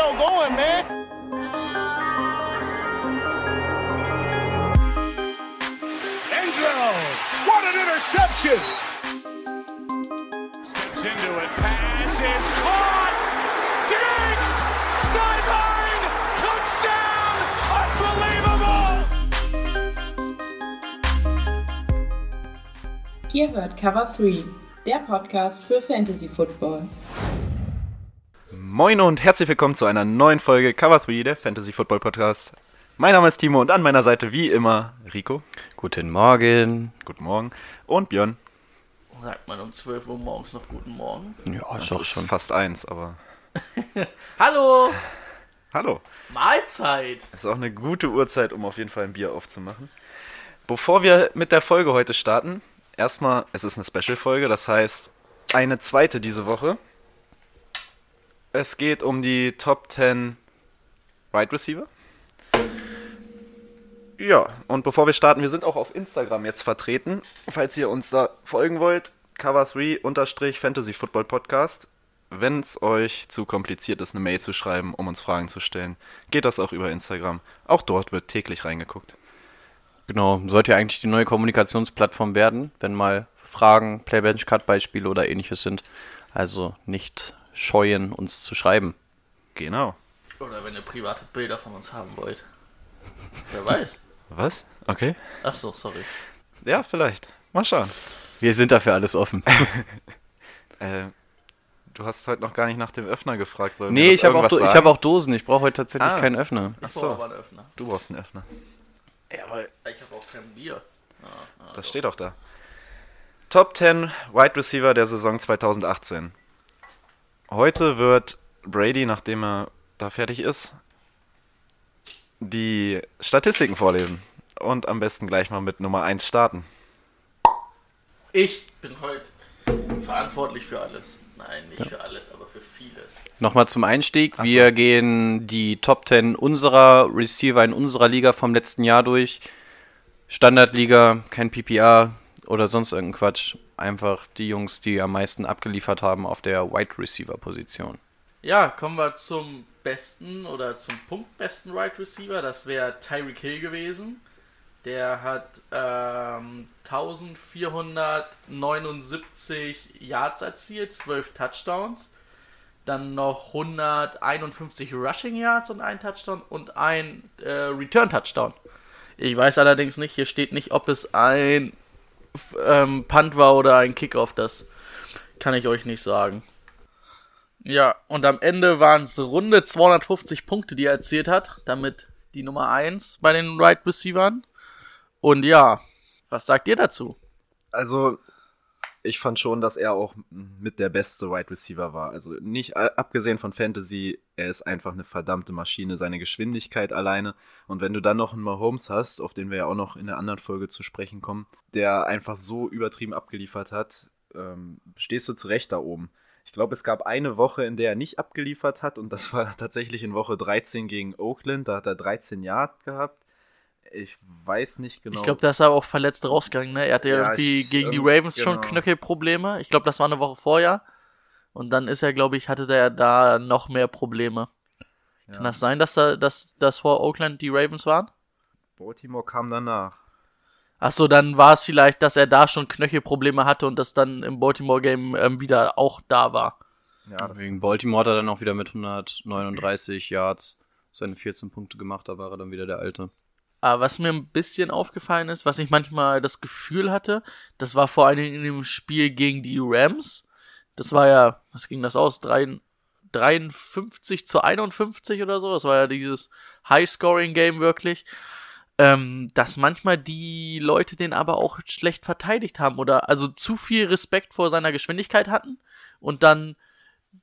show going, man. Enzo, what an interception! Steps into it, pass is caught! Diggs! Sideline! Touchdown! Unbelievable! Ihr hört Cover 3, der Podcast für Fantasy Football. Moin und herzlich willkommen zu einer neuen Folge Cover 3, der Fantasy Football Podcast. Mein Name ist Timo und an meiner Seite wie immer Rico. Guten Morgen. Guten Morgen. Und Björn. Sagt man um 12 Uhr morgens noch guten Morgen? Ja, Das ist auch ist schon. fast eins, aber Hallo! hallo. Mahlzeit! Es ist auch eine gute Uhrzeit, um auf jeden Fall ein Bier aufzumachen. Bevor wir mit der Folge heute starten, erstmal, es ist eine Special-Folge, das heißt eine zweite diese Woche. Es geht um die Top 10 Wide Receiver. Ja, und bevor wir starten, wir sind auch auf Instagram jetzt vertreten. Falls ihr uns da folgen wollt, Cover3-Fantasy Football Podcast. Wenn es euch zu kompliziert ist, eine Mail zu schreiben, um uns Fragen zu stellen, geht das auch über Instagram. Auch dort wird täglich reingeguckt. Genau, sollte ja eigentlich die neue Kommunikationsplattform werden, wenn mal Fragen, Playbench-Cut-Beispiele oder ähnliches sind. Also nicht scheuen, uns zu schreiben. Genau. Oder wenn ihr private Bilder von uns haben wollt. Wer weiß. Was? Okay. Ach so, sorry. Ja, vielleicht. Mal schauen. Wir sind dafür alles offen. Äh, du hast heute noch gar nicht nach dem Öffner gefragt. Sollen wir nee, das ich habe auch, Do- ich hab auch Dosen. Ich brauche heute tatsächlich Ah. keinen Öffner. Ich so. brauche aber einen Öffner. Du brauchst einen Öffner. Ja, weil ich habe auch kein Bier. Ah, ah, Das so. steht auch da. Top 10 Wide Receiver der Saison 2018. Heute wird Brady, nachdem er da fertig ist, die Statistiken vorlesen. Und am besten gleich mal mit Nummer 1 starten. Ich bin heute verantwortlich für alles. Nein, nicht für alles, aber für vieles. Nochmal zum Einstieg. Wir gehen die Top 10 unserer Receiver in unserer Liga vom letzten Jahr durch. Standardliga, kein PPA oder sonst irgendein Quatsch. Einfach die Jungs, die am meisten abgeliefert haben auf der Wide Receiver Position. Ja, kommen wir zum besten oder zum punktbesten Wide Receiver. Das wäre Tyreek Hill gewesen. Der hat ähm, 1479 Yards erzielt, 12 Touchdowns. Dann noch 151 Rushing Yards und ein Touchdown und ein äh, Return Touchdown. Ich weiß allerdings nicht, hier steht nicht, ob es ein ähm, Punt war oder ein Kickoff. Das kann ich euch nicht sagen. Ja, und am Ende waren es runde 250 Punkte, die er erzielt hat. Damit die Nummer 1 bei den Right Receivern. Und ja, was sagt ihr dazu? Also, ich fand schon, dass er auch mit der beste Wide Receiver war. Also nicht a- abgesehen von Fantasy, er ist einfach eine verdammte Maschine, seine Geschwindigkeit alleine. Und wenn du dann noch einen Mahomes hast, auf den wir ja auch noch in der anderen Folge zu sprechen kommen, der einfach so übertrieben abgeliefert hat, ähm, stehst du zurecht da oben. Ich glaube, es gab eine Woche, in der er nicht abgeliefert hat und das war tatsächlich in Woche 13 gegen Oakland. Da hat er 13 Yard gehabt. Ich weiß nicht genau. Ich glaube, da ist er auch verletzt rausgegangen, ne? Er hatte ja, Ja, irgendwie ich- gegen die ähm, Ravens schon genau. Knöchelprobleme. Ich glaube, das war eine Woche vorher. Und dann ist er, glaube ich, hatte der da noch mehr Probleme. Ja. Kann das sein, dass da, dass, dass vor Oakland die Ravens waren? Baltimore kam danach. Achso, dann war es vielleicht, dass er da schon Knöchelprobleme hatte und das dann im Baltimore-Game ähm, wieder auch da war. Ja, das Wegen Baltimore hat er dann auch wieder mit 139 Yards seine 14 Punkte gemacht. Da war er dann wieder der Alte. Aber was mir ein bisschen aufgefallen ist, was ich manchmal das Gefühl hatte, das war vor allem in dem Spiel gegen die Rams. Das war ja, was ging das aus? Drei- 53 zu 51 oder so. Das war ja dieses High-Scoring-Game wirklich. Ähm, dass manchmal die Leute den aber auch schlecht verteidigt haben oder also zu viel Respekt vor seiner Geschwindigkeit hatten und dann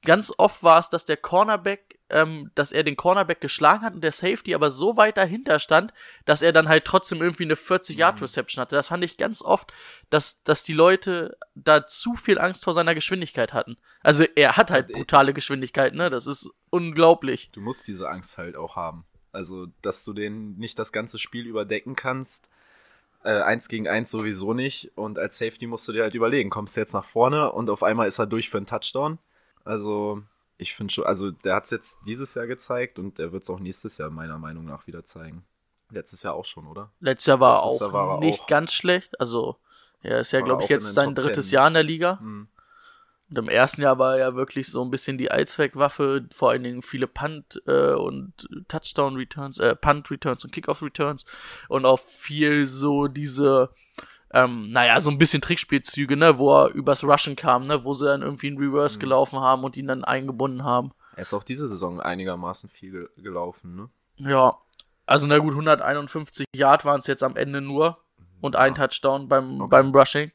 ganz oft war es, dass der Cornerback, ähm, dass er den Cornerback geschlagen hat und der Safety aber so weit dahinter stand, dass er dann halt trotzdem irgendwie eine 40-Yard-Reception hatte. Das fand ich ganz oft, dass, dass die Leute da zu viel Angst vor seiner Geschwindigkeit hatten. Also er hat halt brutale Geschwindigkeit, ne? Das ist unglaublich. Du musst diese Angst halt auch haben. Also, dass du den nicht das ganze Spiel überdecken kannst. Äh, eins gegen eins sowieso nicht. Und als Safety musst du dir halt überlegen, kommst du jetzt nach vorne und auf einmal ist er durch für einen Touchdown. Also, Ich finde schon, also der hat es jetzt dieses Jahr gezeigt und er wird es auch nächstes Jahr meiner Meinung nach wieder zeigen. Letztes Jahr auch schon, oder? Letztes Jahr war Letztes auch Jahr war er nicht auch- ganz schlecht. Also, er ist ja, glaube ich, jetzt sein Top drittes 10. Jahr in der Liga. Hm. Und im ersten Jahr war er ja wirklich so ein bisschen die Allzweckwaffe, vor allen Dingen viele Punt- äh, und Touchdown-Returns, äh, Punt-Returns und Kickoff-Returns und auch viel so diese, ähm, naja, so ein bisschen Trickspielzüge, ne, wo er übers Rushen kam, ne, wo sie dann irgendwie in Reverse Mhm. gelaufen haben und ihn dann eingebunden haben. Er ist auch diese Saison einigermaßen viel ge gelaufen, ne? Ja, also na gut, 151 Yard waren es jetzt am Ende nur und ein Touchdown beim, Okay. beim Rushing.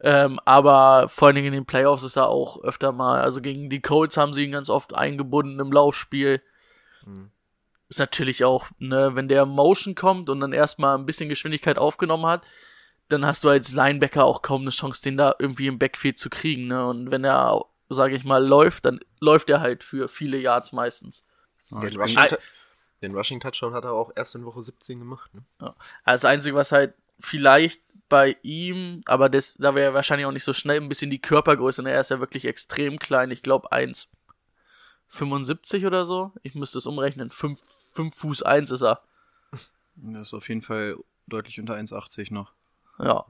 Ähm, aber vor allen Dingen in den Playoffs ist er auch öfter mal, also gegen die Colts haben sie ihn ganz oft eingebunden im Laufspiel. Mhm. Ist natürlich auch, ne, wenn der Motion kommt und dann erstmal ein bisschen Geschwindigkeit aufgenommen hat, dann hast du als Linebacker auch kaum eine Chance, den da irgendwie im Backfield zu kriegen, ne? Und wenn er, sage ich mal, läuft, dann läuft er halt für viele Yards meistens. Den, bin- Rushing den Rushing Touchdown hat er auch erst in Woche 17 gemacht, ne? Also das Einzige, was halt vielleicht bei ihm, aber das, da wäre er wahrscheinlich auch nicht so schnell, ein bisschen die Körpergröße. Ne? Er ist ja wirklich extrem klein. Ich glaube 1,75 oder so. Ich müsste es umrechnen. 5, 5 Fuß 1 ist er. Der ist auf jeden Fall deutlich unter 1,80 noch. Ja.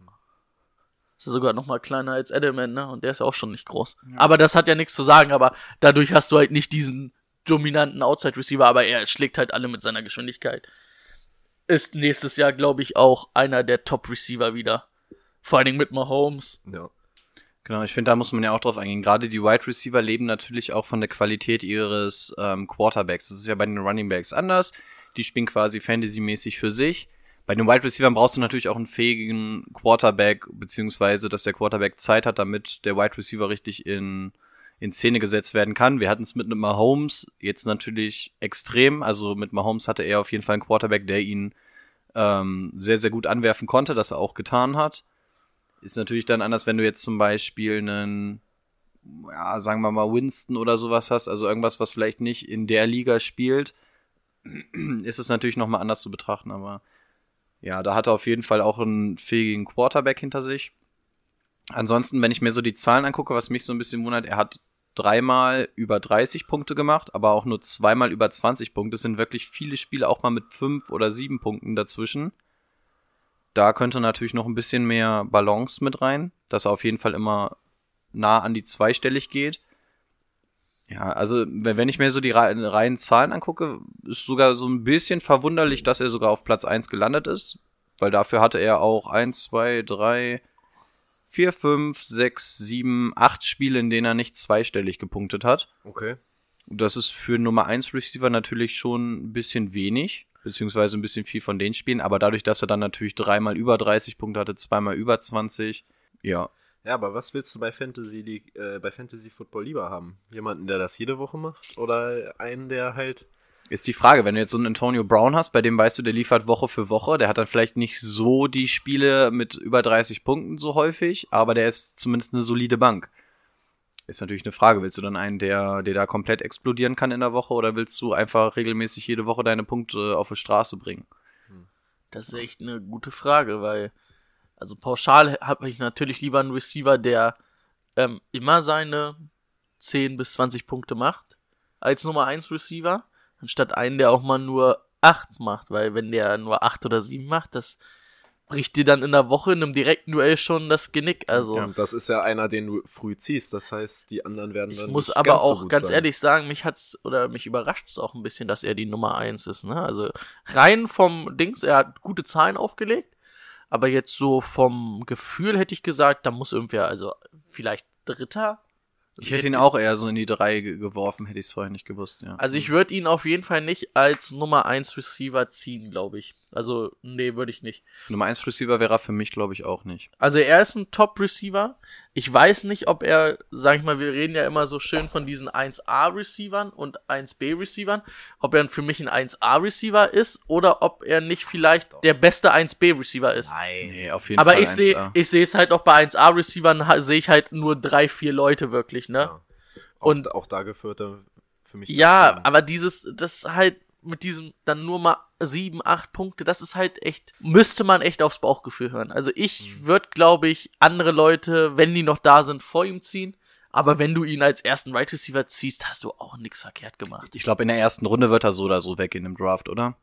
Ist sogar noch mal kleiner als Edelman, ne? Und der ist ja auch schon nicht groß. Aber das hat ja nichts zu sagen, aber dadurch hast du halt nicht diesen dominanten Outside Receiver, aber er schlägt halt alle mit seiner Geschwindigkeit. Ist nächstes Jahr, glaube ich, auch einer der Top Receiver wieder. Vor allen Dingen mit Mahomes. Ja. Genau, ich finde, da muss man ja auch drauf eingehen. Gerade die Wide Receiver leben natürlich auch von der Qualität ihres ähm, Quarterbacks. Das ist ja bei den Running Backs anders. Die spielen quasi Fantasy-mäßig für sich. Bei den Wide Receivers brauchst du natürlich auch einen fähigen Quarterback, beziehungsweise, dass der Quarterback Zeit hat, damit der Wide Receiver richtig in, in Szene gesetzt werden kann. Wir hatten es mit einem Mahomes jetzt natürlich extrem. Also mit Mahomes hatte er auf jeden Fall einen Quarterback, der ihn ähm, sehr, sehr gut anwerfen konnte, das er auch getan hat. Ist natürlich dann anders, wenn du jetzt zum Beispiel einen, ja, sagen wir mal, Winston oder sowas hast, also irgendwas, was vielleicht nicht in der Liga spielt, ist es natürlich nochmal anders zu betrachten, aber ja, da hat er auf jeden Fall auch einen fähigen Quarterback hinter sich. Ansonsten, wenn ich mir so die Zahlen angucke, was mich so ein bisschen wundert, er hat dreimal über 30 Punkte gemacht, aber auch nur zweimal über 20 Punkte. Es sind wirklich viele Spiele auch mal mit fünf oder sieben Punkten dazwischen. Da könnte natürlich noch ein bisschen mehr Balance mit rein, dass er auf jeden Fall immer nah an die zweistellig geht. Ja, also wenn ich mir so die rei- reinen Zahlen angucke, ist sogar so ein bisschen verwunderlich, dass er sogar auf Platz 1 gelandet ist, weil dafür hatte er auch 1, 2, 3, 4, 5, 6, 7, 8 Spiele, in denen er nicht zweistellig gepunktet hat. Okay. Das ist für Nummer 1 Receiver natürlich schon ein bisschen wenig, beziehungsweise ein bisschen viel von den Spielen, aber dadurch, dass er dann natürlich dreimal über 30 Punkte hatte, zweimal über 20, ja. Ja, aber was willst du bei Fantasy League, äh, bei Fantasy Football lieber haben? Jemanden, der das jede Woche macht? Oder einen, der halt. Ist die Frage, wenn du jetzt so einen Antonio Brown hast, bei dem weißt du, der liefert Woche für Woche, der hat dann vielleicht nicht so die Spiele mit über 30 Punkten so häufig, aber der ist zumindest eine solide Bank. Ist natürlich eine Frage, willst du dann einen, der, der da komplett explodieren kann in der Woche oder willst du einfach regelmäßig jede Woche deine Punkte auf die Straße bringen? Das ist echt eine gute Frage, weil, also pauschal habe ich natürlich lieber einen Receiver, der ähm, immer seine 10 bis 20 Punkte macht, als Nummer 1 Receiver, anstatt einen, der auch mal nur 8 macht, weil wenn der nur 8 oder 7 macht, das bricht dir dann in der Woche in einem direkten Duell schon das Genick. Also Und das ist ja einer, den du früh ziehst. Das heißt, die anderen werden ich dann. muss nicht aber so auch gut ganz sein. ehrlich sagen, mich hat's oder mich überrascht es auch ein bisschen, dass er die Nummer 1 ist, ne? Also rein vom Dings, er hat gute Zahlen aufgelegt, aber jetzt so vom Gefühl hätte ich gesagt, da muss irgendwer, also vielleicht Dritter. Ich hätte ihn auch eher so in die drei ge- geworfen, hätte ich es vorher nicht gewusst, ja. Also ich würde ihn auf jeden Fall nicht als Nummer 1 Receiver ziehen, glaube ich. Also, nee, würde ich nicht. Nummer 1 Receiver wäre er für mich, glaube ich, auch nicht. Also er ist ein Top-Receiver. Ich weiß nicht, ob er, sag ich mal, wir reden ja immer so schön von diesen 1A-Receivern und 1B-Receivern, ob er für mich ein 1A-Receiver ist oder ob er nicht vielleicht der beste 1B-Receiver ist. Nee, auf jeden Aber Fall ich sehe, 1A. ich sehe es halt auch bei 1A-Receivern, ha- sehe ich halt nur drei, vier Leute wirklich, ne? Ja. Auch, Und- auch da geführt er für mich. Ja, aber dieses, das halt mit diesem dann nur mal sieben, acht Punkte, das ist halt echt, müsste man echt aufs Bauchgefühl hören. Also ich Mhm. würde, glaube ich, andere Leute, wenn die noch da sind, vor ihm ziehen. Aber wenn du ihn als ersten Right Receiver ziehst, hast du auch nichts verkehrt gemacht. Ich glaube, in der ersten Runde wird er so oder so weggehen im Draft, oder?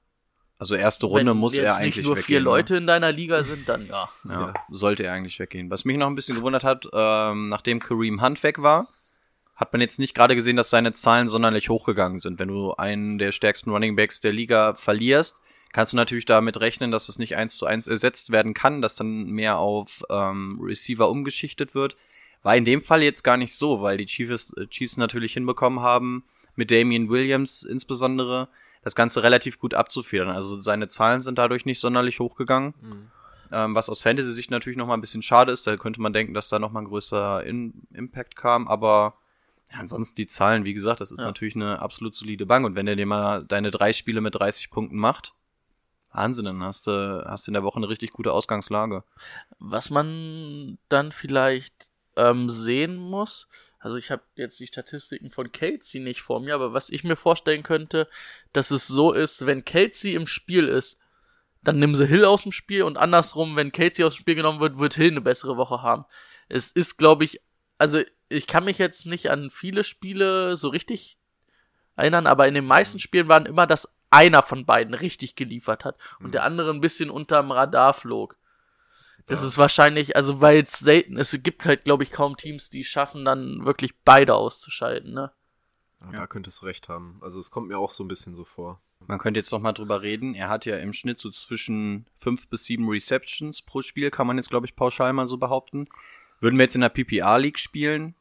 Also erste Runde wenn muss er eigentlich nicht nur weggehen. vier ne? Leute in deiner Liga sind, dann ja. Ja, Ja. sollte er eigentlich weggehen. Was mich noch ein bisschen gewundert hat, ähm, nachdem Kareem Hunt weg war, hat man jetzt nicht gerade gesehen, dass seine Zahlen sonderlich hochgegangen sind. Wenn du einen der stärksten Running Backs der Liga verlierst, kannst du natürlich damit rechnen, dass es nicht eins zu eins ersetzt werden kann, dass dann mehr auf ähm, Receiver umgeschichtet wird. War in dem Fall jetzt gar nicht so, weil die Chiefs, äh, Chiefs natürlich hinbekommen haben, mit Damian Williams insbesondere, das Ganze relativ gut abzufedern. Also seine Zahlen sind dadurch nicht sonderlich hochgegangen. Ähm, was aus Fantasy-Sicht natürlich nochmal ein bisschen schade ist. Da könnte man denken, dass da nochmal ein größer In Impact kam. Aber ja, ansonsten die Zahlen, wie gesagt, das ist Ja. natürlich eine absolut solide Bank. Und wenn er dir mal deine drei Spiele mit 30 Punkten macht, Wahnsinn, dann hast du, hast du in der Woche eine richtig gute Ausgangslage. Was man dann vielleicht ähm, sehen muss, also ich habe jetzt die Statistiken von Kelsey nicht vor mir, aber was ich mir vorstellen könnte, dass es so ist, wenn Kelsey im Spiel ist, dann nehmen sie Hill aus dem Spiel und andersrum, wenn Kelsey aus dem Spiel genommen wird, wird Hill eine bessere Woche haben. Es ist, glaube ich, also ich kann mich jetzt nicht an viele Spiele so richtig erinnern, aber in den meisten Spielen waren immer, dass einer von beiden richtig geliefert hat und der andere ein bisschen unterm Radar flog. Das Ja. ist wahrscheinlich, also weil es selten, es gibt halt, glaube ich, kaum Teams, die schaffen, dann wirklich beide auszuschalten, ne? Ja, Da könntest du recht haben. Also es kommt mir auch so ein bisschen so vor. Man könnte jetzt noch mal drüber reden. Er hat ja im Schnitt so zwischen fünf bis sieben Receptions pro Spiel, kann man jetzt, glaube ich, pauschal mal so behaupten. Würden wir jetzt in der PPR-League spielen,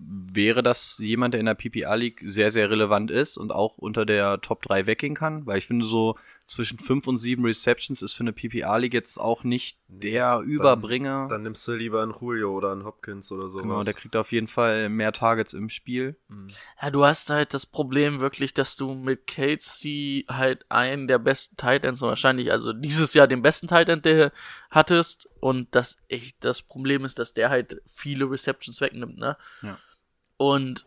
wäre das jemand, der in der PPR-League sehr, sehr relevant ist und auch unter der Top 3 weggehen kann? Weil ich finde, so zwischen fünf und sieben Receptions ist für eine PPR-League jetzt auch nicht der Überbringer. Dann nimmst du lieber einen Julio oder einen Hopkins oder sowas. genau, der kriegt auf jeden Fall mehr Targets im Spiel. Mhm. Ja, du hast halt das Problem wirklich, dass du mit Kelsey halt einen der besten Titans wahrscheinlich, also dieses Jahr den besten Titan, der hattest und das echt das Problem ist, dass der halt viele Receptions wegnimmt, ne? Ja. Und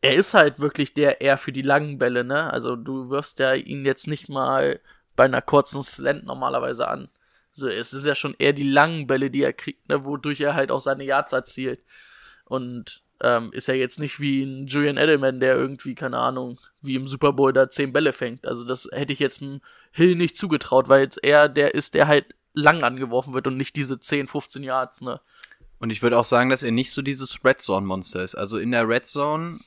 er ist halt wirklich der eher für die langen Bälle, ne? Also du wirfst ja ihn jetzt nicht mal bei einer kurzen Slant normalerweise an. So, es ist ja schon eher die langen Bälle, die er kriegt, ne? Wodurch er halt auch seine Yards erzielt. Und ähm, ist ja jetzt nicht wie ein Julian Edelman, der irgendwie, keine Ahnung, wie im Super Bowl da zehn Bälle fängt. Also das hätte ich jetzt Hill nicht zugetraut, weil jetzt er der ist, der halt lang angeworfen wird und nicht diese 10, 15 Yards, ne? Und ich würde auch sagen, dass er nicht so dieses Red Zone Monster ist. Also in der Red Zone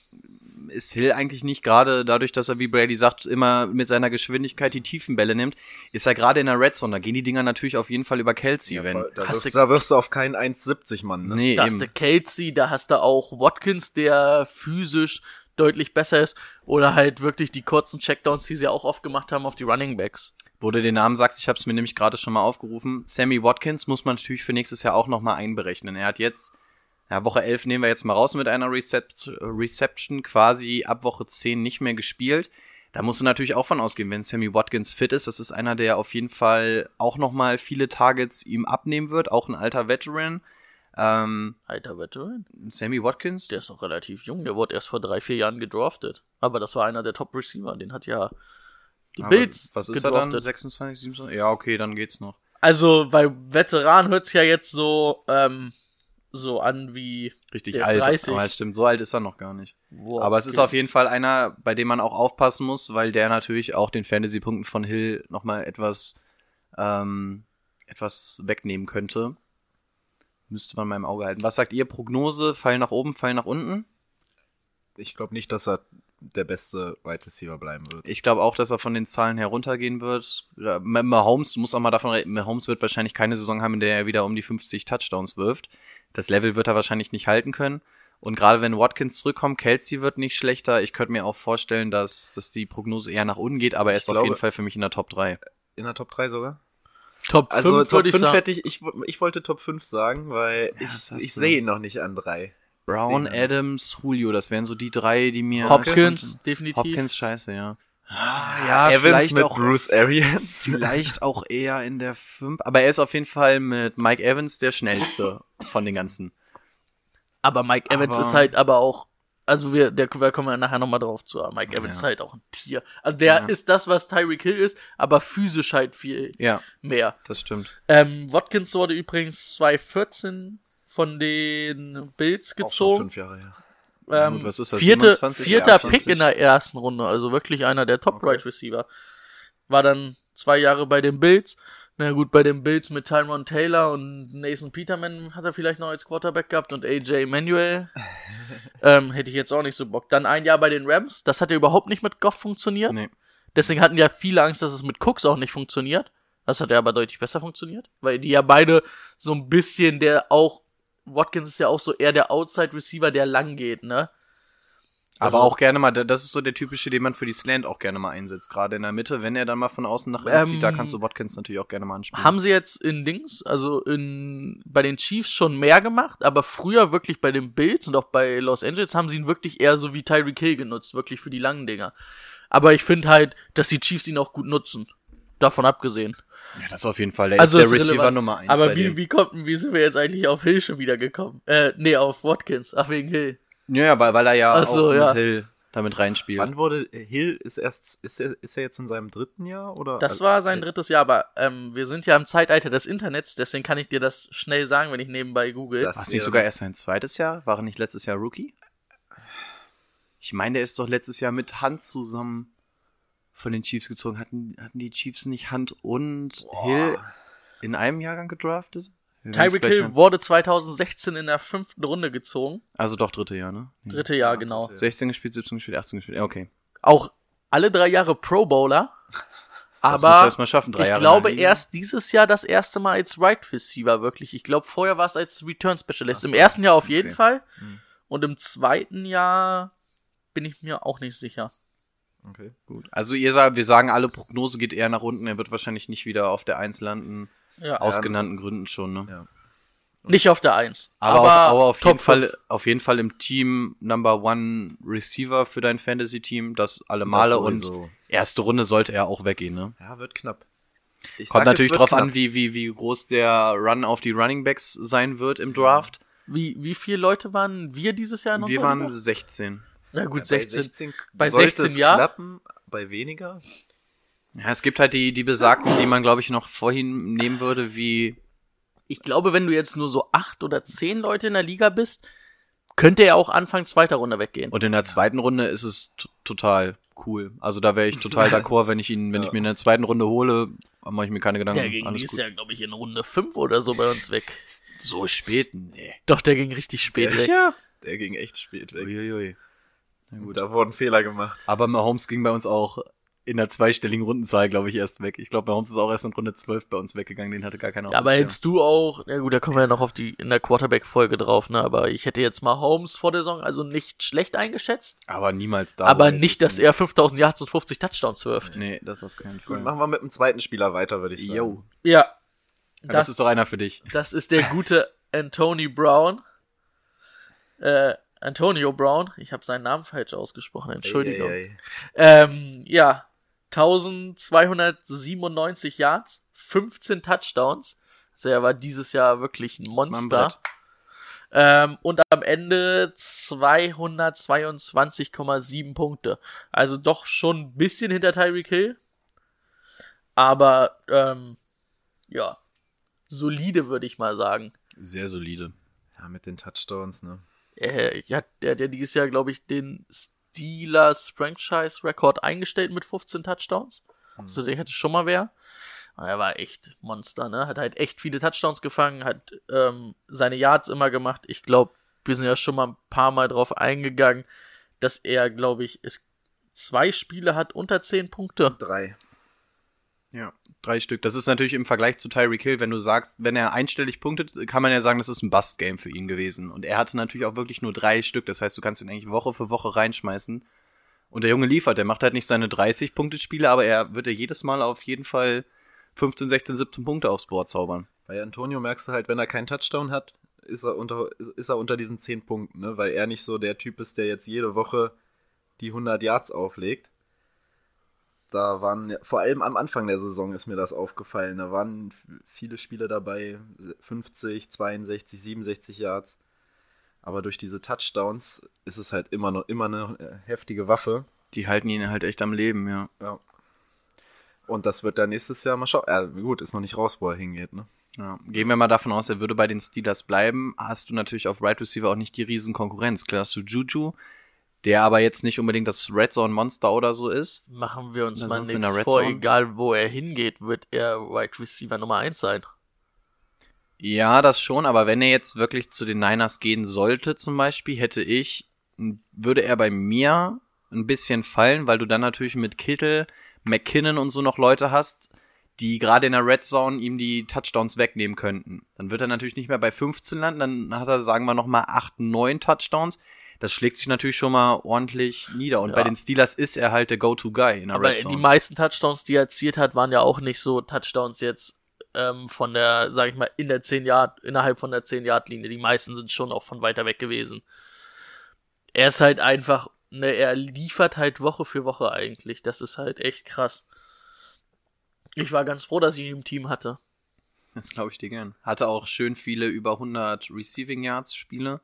ist Hill eigentlich nicht gerade dadurch, dass er, wie Brady sagt, immer mit seiner Geschwindigkeit die tiefen Bälle nimmt, ist er gerade in der Red Zone. Da gehen die Dinger natürlich auf jeden Fall über Kelsey. Ja, wenn, da, Hast wirst, du- da wirst du auf keinen 1,70 Mann. Ne? nee, Da hast eben. du Kelsey, da hast du auch Watkins, der physisch deutlich besser ist. Oder halt wirklich die kurzen Checkdowns, die sie auch oft gemacht haben auf die Running Backs. Wo du den Namen sagst, ich habe es mir nämlich gerade schon mal aufgerufen. Sammy Watkins muss man natürlich für nächstes Jahr auch nochmal einberechnen. Er hat jetzt, ja, Woche 11 nehmen wir jetzt mal raus mit einer Recept Reception, quasi ab Woche 10 nicht mehr gespielt. Da musst du natürlich auch von ausgehen, wenn Sammy Watkins fit ist. Das ist einer, der auf jeden Fall auch nochmal viele Targets ihm abnehmen wird, auch ein alter Veteran. Ähm, Alter Veteran. Sammy Watkins? Der ist noch relativ jung, der wurde erst vor drei, vier Jahren gedraftet. Aber das war einer der Top-Receiver, den hat ja die Aber Bills Was ist er dann? gedraftet. 26, 27? Ja, okay, dann geht's noch. Also, weil Veteran hört sich ja jetzt so, ähm, so an wie. Richtig ist alt. 30. Aber es stimmt, so alt ist er noch gar nicht. Wow, Aber es ist okay. auf jeden Fall einer, bei dem man auch aufpassen muss, weil der natürlich auch den Fantasy-Punkten von Hill nochmal etwas, ähm, etwas wegnehmen könnte. Müsste man mal im Auge halten. Was sagt ihr? Prognose? Fall nach oben, Fall nach unten? Ich glaube nicht, dass er der beste Wide Receiver bleiben wird. Ich glaube auch, dass er von den Zahlen heruntergehen wird. Mahomes, du musst auch mal davon reden, Mahomes wird wahrscheinlich keine Saison haben, in der er wieder um die 50 Touchdowns wirft. Das Level wird er wahrscheinlich nicht halten können. Und gerade wenn Watkins zurückkommt, Kelsey wird nicht schlechter. Ich könnte mir auch vorstellen, dass, dass die Prognose eher nach unten geht, aber er ist auf glaube- jeden Fall für mich in der Top 3. In der Top 3 sogar? Top 5 Also Top würde ich 5 sagen. hätte ich, ich, ich wollte Top 5 sagen, weil Ja, ich, ich sehe ihn noch nicht an 3. Brown. Adams, Julio, das wären so die drei, die mir. Hopkins, definitiv. Hopkins, scheiße, ja. Ah, ja, Evans vielleicht mit auch- Bruce Arians. Vielleicht auch eher in der 5. Aber er ist auf jeden Fall mit Mike Evans der schnellste von den ganzen. Aber Mike Evans Aber- ist halt aber auch, also wir, der, da kommen wir nachher nochmal drauf zu, aber Mike Evans Ja. ist halt auch ein Tier. Also der Ja. ist das, was Tyreek Hill ist, aber physisch halt viel Ja, mehr. das stimmt. Ähm, Watkins wurde übrigens 2014 von den Bills Auch schon gezogen. fünf Jahre. Ja, Ähm, gut, was ist das, vierte, 27, vierter 28? Pick in der ersten Runde, also wirklich einer der Top Okay. War dann zwei Jahre bei den Bills. Na gut, bei den Bills mit Tyron Taylor und Nathan Peterman hat er vielleicht noch als Quarterback gehabt und AJ Manuel. ähm, hätte ich jetzt auch nicht so Bock. Dann ein Jahr bei den Rams. Das hat ja überhaupt nicht mit Goff funktioniert. Nee. Deswegen hatten ja viele Angst, dass es mit Cooks auch nicht funktioniert. Das hat ja aber deutlich besser funktioniert, weil die ja beide so ein bisschen der auch Watkins ist ja auch so eher der Outside Receiver, der lang geht, ne? Aber Also- auch gerne mal, das ist so der typische, den man für die Slant auch gerne mal einsetzt. Gerade in der Mitte, wenn er dann mal von außen nach innen Ähm, zieht, da kannst du Watkins natürlich auch gerne mal anspielen. Haben sie jetzt in Dings, also in bei den Chiefs schon mehr gemacht, aber früher wirklich bei den Bills und auch bei Los Angeles haben sie ihn wirklich eher so wie Tyreek Hill genutzt, wirklich für die langen Dinger. Aber ich finde halt, dass die Chiefs ihn auch gut nutzen. Davon abgesehen. ja, das ist auf jeden Fall. Der Also ist der Receiver relevant. Nummer 1 Aber bei wie, dem. wie kommt, wie sind wir jetzt eigentlich auf Hill schon wieder gekommen? Äh, nee, auf Watkins. Ach, wegen Hill. Ja, ja, weil, weil er ja Ach so, auch ja. mit Hill damit reinspielt. Wann wurde Hill ist erst ist er, ist er jetzt in seinem dritten Jahr oder? Das Also, war sein drittes Jahr, aber ähm, wir sind ja im Zeitalter des Internets, deswegen kann ich dir das schnell sagen, wenn ich nebenbei google. Das War es nicht sogar erst sein zweites Jahr? War er nicht letztes Jahr Rookie? Ich meine, der ist doch letztes Jahr mit Hunt zusammen von den Chiefs gezogen. Hatten, hatten die Chiefs nicht Hunt und Hill in einem Jahrgang gedraftet? Tyreek Hill wurde 2016 in der fünften Runde gezogen. Also doch dritte Jahr, ne? Dritte Jahr, genau. dritte. 16 gespielt, 17 gespielt, 18 gespielt. Ja, okay. Auch alle drei Jahre Pro Bowler. Das Aber er erst mal schaffen, drei ich Jahre glaube erst dieses Jahr das erste Mal als Right Receiver wirklich. Ich glaube vorher war es als Return Specialist. Ach Im so, ersten Jahr auf jeden okay. Fall. Hm. Und im zweiten Jahr bin ich mir auch nicht sicher. Okay. Gut. Also ihr sagt, wir sagen alle, Prognose geht eher nach unten. Er wird wahrscheinlich nicht wieder auf der 1 landen. Ja. Aus genannten Gründen schon, ne? Ja. Nicht auf der Eins. Aber, auch, aber auf, jeden Fall, auf jeden Fall im Team Number One Receiver für dein Fantasy-Team, das alle Male Das und erste Runde sollte er auch weggehen, ne? Ja, wird knapp. Ich Kommt sag, natürlich drauf knapp. an, wie, wie, wie groß der Run auf die Running Backs sein wird im Draft. Wie, wie viele Leute waren wir dieses Jahr in Wir waren Liga? 16. Na Ja, gut, bei 16. 16 bei sollte 16 es ja. klappen, bei weniger. Ja, es gibt halt die, die besagten, die man, glaube ich, noch vorhin nehmen würde, wie Ich glaube, wenn du jetzt nur so acht oder zehn Leute in der Liga bist, könnte er auch Anfang zweiter Runde weggehen. Und in der zweiten Runde ist es total cool. Also da wäre ich total d'accord, wenn ich ihn, wenn ich mir in der zweiten Runde hole, dann mache ich mir keine Gedanken. der ging Alles dieses gut. Jahr, glaube ich, in Runde 5 oder so bei uns weg. So spät? Nee. Doch, der ging richtig spät weg. Sicher? Der ging echt spät weg. Uiuiui. Na Gut, gut. da wurden Fehler gemacht. Aber Mahomes ging bei uns auch in der zweistelligen Rundenzahl, glaube ich, erst weg. Ich glaube, Mahomes ist auch erst in Runde 12 bei uns weggegangen. Den hatte gar keiner Ja, aber hättest du auch, ja gut, da kommen wir ja noch auf die, in der Quarterback-Folge drauf, ne, aber ich hätte jetzt mal Holmes vor der Saison also nicht schlecht eingeschätzt, Aber niemals da. aber er nicht, dass er 5000 Yards und 50 Touchdowns wirft. Nee, das auf keinen Gut, Fall. machen wir mit dem zweiten Spieler weiter, würde ich sagen. Yo. Ja. Ja, das, Das, ist doch einer für dich. das ist der gute Anthony Brown. Äh, Antonio Brown. Ich habe seinen Namen falsch ausgesprochen, Entschuldigung. Ey, ey, ey. Ähm, ja, 1297 Yards, 15 Touchdowns. Also er war dieses Jahr wirklich ein Monster. Ähm, und am Ende 222,7 Punkte. Also doch schon ein bisschen hinter Tyreek Hill. Aber ähm, ja, solide würde ich mal sagen. Sehr solide. Ja, mit den Touchdowns, ne? Äh, ja, der hat ja dieses Jahr, glaube ich, den Steelers Franchise-Rekord eingestellt mit 15 Touchdowns. Also der hätte schon mal wer. Er war echt Monster, ne? Hat halt echt viele Touchdowns gefangen, hat ähm, seine Yards immer gemacht. Ich glaube, wir sind ja schon mal ein paar Mal drauf eingegangen, dass er, glaube ich, es zwei Spiele hat unter 10 Punkte. Drei. Ja, drei Stück. Das ist natürlich im Vergleich zu Tyreek Hill, wenn du sagst, wenn er einstellig punktet, kann man ja sagen, das ist ein Bust-Game für ihn gewesen. Und er hatte natürlich auch wirklich nur drei Stück. Das heißt, du kannst ihn eigentlich Woche für Woche reinschmeißen. Und der Junge liefert. Der macht halt nicht seine 30-Punkte-Spiele, aber er wird ja jedes Mal auf jeden Fall 15, 16, 17 Punkte aufs Board zaubern. Bei Antonio merkst du halt, wenn er keinen Touchdown hat, ist er unter, ist er unter diesen 10 Punkten, ne? Weil er nicht so der Typ ist, der jetzt jede Woche die 100 Yards auflegt. Da waren, vor allem am Anfang der Saison ist mir das aufgefallen, da waren viele Spiele dabei, 50, 62, 67 Yards. Aber durch diese Touchdowns ist es halt immer noch immer eine äh, heftige Waffe. Die halten ihn halt echt am Leben, ja. Ja. Und das wird dann nächstes Jahr mal schauen. Ja, gut, ist noch nicht raus, wo er hingeht, ne? Ja. Gehen wir mal davon aus, er würde bei den Steelers bleiben, hast du natürlich auf Right Receiver auch nicht die riesen Konkurrenz. Klar hast du Juju, der aber jetzt nicht unbedingt das Red Zone Monster oder so ist. Machen wir uns mal nichts Red vor, Zone. egal wo er hingeht, wird er Wide Receiver Nummer 1 sein. Ja, das schon, aber wenn er jetzt wirklich zu den Niners gehen sollte, zum Beispiel, hätte ich, würde er bei mir ein bisschen fallen, weil du dann natürlich mit Kittel, McKinnon und so noch Leute hast, die gerade in der Red Zone ihm die Touchdowns wegnehmen könnten. Dann wird er natürlich nicht mehr bei 15 landen, dann hat er, sagen wir, nochmal 8, 9 Touchdowns. Das schlägt sich natürlich schon mal ordentlich nieder. Und Ja. bei den Steelers ist er halt der Go-To-Guy in der Aber Red die Zone. meisten Touchdowns, die er erzielt hat, waren ja auch nicht so Touchdowns jetzt ähm, von der, sag ich mal, in der 10 Yard, innerhalb von der 10 Yard Linie. Die meisten sind schon auch von weiter weg gewesen. Er ist halt einfach, ne, er liefert halt Woche für Woche eigentlich. Das ist halt echt krass. Ich war ganz froh, dass ich ihn im Team hatte. Das glaube ich dir gern. Hatte auch schön viele über 100 Receiving Yards Spiele,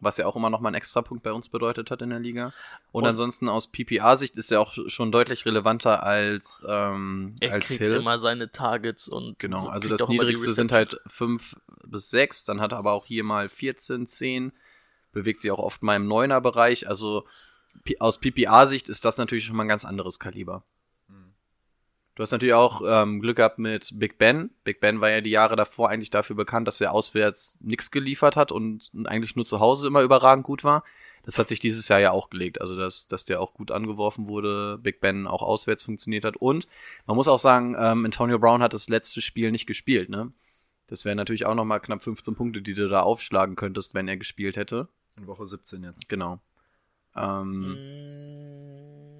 was ja auch immer nochmal einen Extrapunkt bei uns bedeutet hat in der Liga. Und, Und- ansonsten aus PPA-Sicht ist er auch schon deutlich relevanter als, ähm, Er als kriegt Hill. immer seine Targets und Genau, so also das niedrigste sind halt 5 bis 6, dann hat er aber auch hier mal 14, 10, bewegt sich auch oft mal im 9er Bereich, also P aus PPA-Sicht ist das natürlich schon mal ein ganz anderes Kaliber. Du hast natürlich auch ähm, Glück gehabt mit Big Ben. Big Ben war ja die Jahre davor eigentlich dafür bekannt, dass er auswärts nichts geliefert hat und eigentlich nur zu Hause immer überragend gut war. Das hat sich dieses Jahr ja auch gelegt. Also, dass, dass der auch gut angeworfen wurde, Big Ben auch auswärts funktioniert hat. Und man muss auch sagen, ähm, Antonio Brown hat das letzte Spiel nicht gespielt, ne? Das wären natürlich auch nochmal knapp 15 Punkte, die du da aufschlagen könntest, wenn er gespielt hätte. In Woche 17 jetzt. Genau. Ähm, Mm,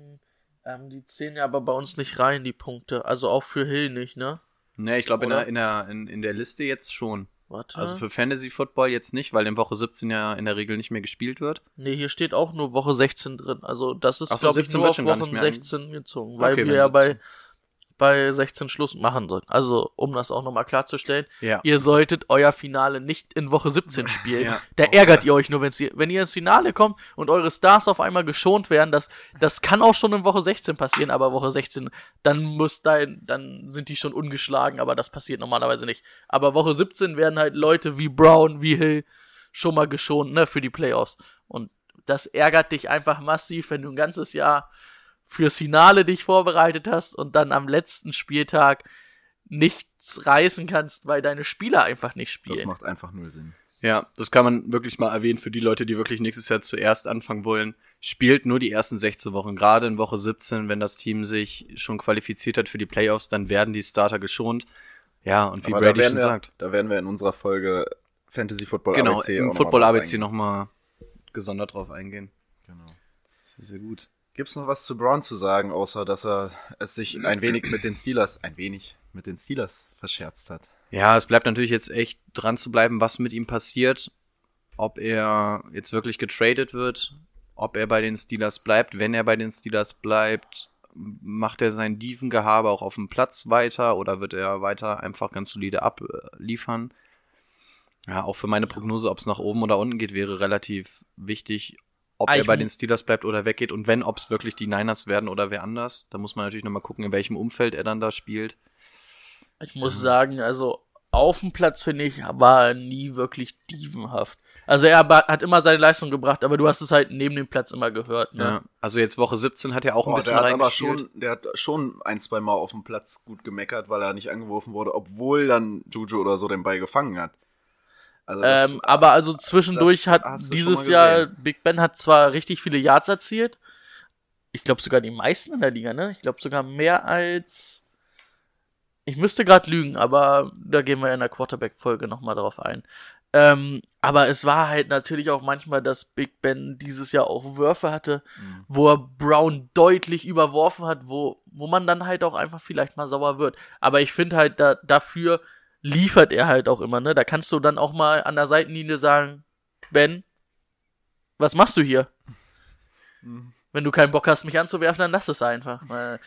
ähm, die zählen ja aber bei uns nicht rein, die Punkte. Also auch für Hill nicht, ne? ne, ich glaube in der, in, der, in, in der Liste jetzt schon. Warte. Also für Fantasy Football jetzt nicht, weil in Woche 17 ja in der Regel nicht mehr gespielt wird. nee, hier steht auch nur Woche 16 drin. Also das ist, so, glaube ich, 17 nur auf Wochen nicht mehr 16 gezogen, weil Okay, wir ja 17. bei, bei 16 Schluss machen sollen. Also, um das auch nochmal klarzustellen, Ja. ihr solltet euer Finale nicht in Woche 17 spielen. Ja. Da ärgert ihr euch nur, wenn's ihr, wenn ihr ins Finale kommt und eure Stars auf einmal geschont werden. Das, das kann auch schon in Woche 16 passieren, aber Woche 16, dann muss dein, dann sind die schon ungeschlagen, aber das passiert normalerweise nicht. Aber Woche 17 werden halt Leute wie Brown, wie Hill schon mal geschont, ne, für die Playoffs. Und das ärgert dich einfach massiv, wenn du ein ganzes Jahr fürs Finale dich vorbereitet hast und dann am letzten Spieltag nichts reißen kannst, weil deine Spieler einfach nicht spielen. Das macht einfach null Sinn. Ja, das kann man wirklich mal erwähnen für die Leute, die wirklich nächstes Jahr zuerst anfangen wollen. Spielt nur die ersten 16 Wochen. Gerade in Woche 17, wenn das Team sich schon qualifiziert hat für die Playoffs, dann werden die Starter geschont. Ja, und wie Aber Brady schon wir, sagt. da werden wir in unserer Folge Fantasy Football Genau, ABC im auch noch Football mal ABC nochmal gesondert drauf eingehen. Genau. Sehr, sehr gut. Gibt's noch was zu Brown zu sagen, außer dass er es sich ein wenig mit den Steelers, ein wenig mit den Steelers verscherzt hat? Ja, es bleibt natürlich jetzt echt dran zu bleiben, was mit ihm passiert. Ob er jetzt wirklich getradet wird, ob er bei den Steelers bleibt. Wenn er bei den Steelers bleibt, macht er sein Dievengehabe auch auf dem Platz weiter oder wird er weiter einfach ganz solide abliefern? Ja, auch für meine Prognose, ob es nach oben oder unten geht, wäre relativ wichtig, ob Ah, er bei den Steelers bleibt oder weggeht und wenn, ob es wirklich die Niners werden oder wer anders. Da muss man natürlich nochmal gucken, in welchem Umfeld er dann da spielt. Ich muss sagen, also auf dem Platz, finde ich, war er nie wirklich dievenhaft. Also er hat immer seine Leistung gebracht, aber du hast es halt neben dem Platz immer gehört. Ne? Ja. Also jetzt Woche 17 hat er auch ein Boah, bisschen der hat aber schon, der hat schon ein, zwei Mal auf dem Platz gut gemeckert, weil er nicht angeworfen wurde, obwohl dann Juju oder so den Ball gefangen hat. Also das- Ähm, aber also zwischendurch hat dieses Jahr. Big Ben hat zwar richtig viele Yards erzielt. Ich glaube sogar die meisten in der Liga, ne? Ich glaube sogar mehr als. Ich müsste gerade lügen, aber da gehen wir in der Quarterback-Folge nochmal drauf ein. Ähm, aber es war halt natürlich auch manchmal, dass Big Ben dieses Jahr auch Würfe hatte, Mhm. wo er Brown deutlich überworfen hat, wo, wo man dann halt auch einfach vielleicht mal sauer wird. Aber ich finde halt, da, dafür liefert er halt auch immer, ne? Da kannst du dann auch mal an der Seitenlinie sagen, Ben, was machst du hier? Mhm. Wenn du keinen Bock hast, mich anzuwerfen, dann lass es einfach. Weil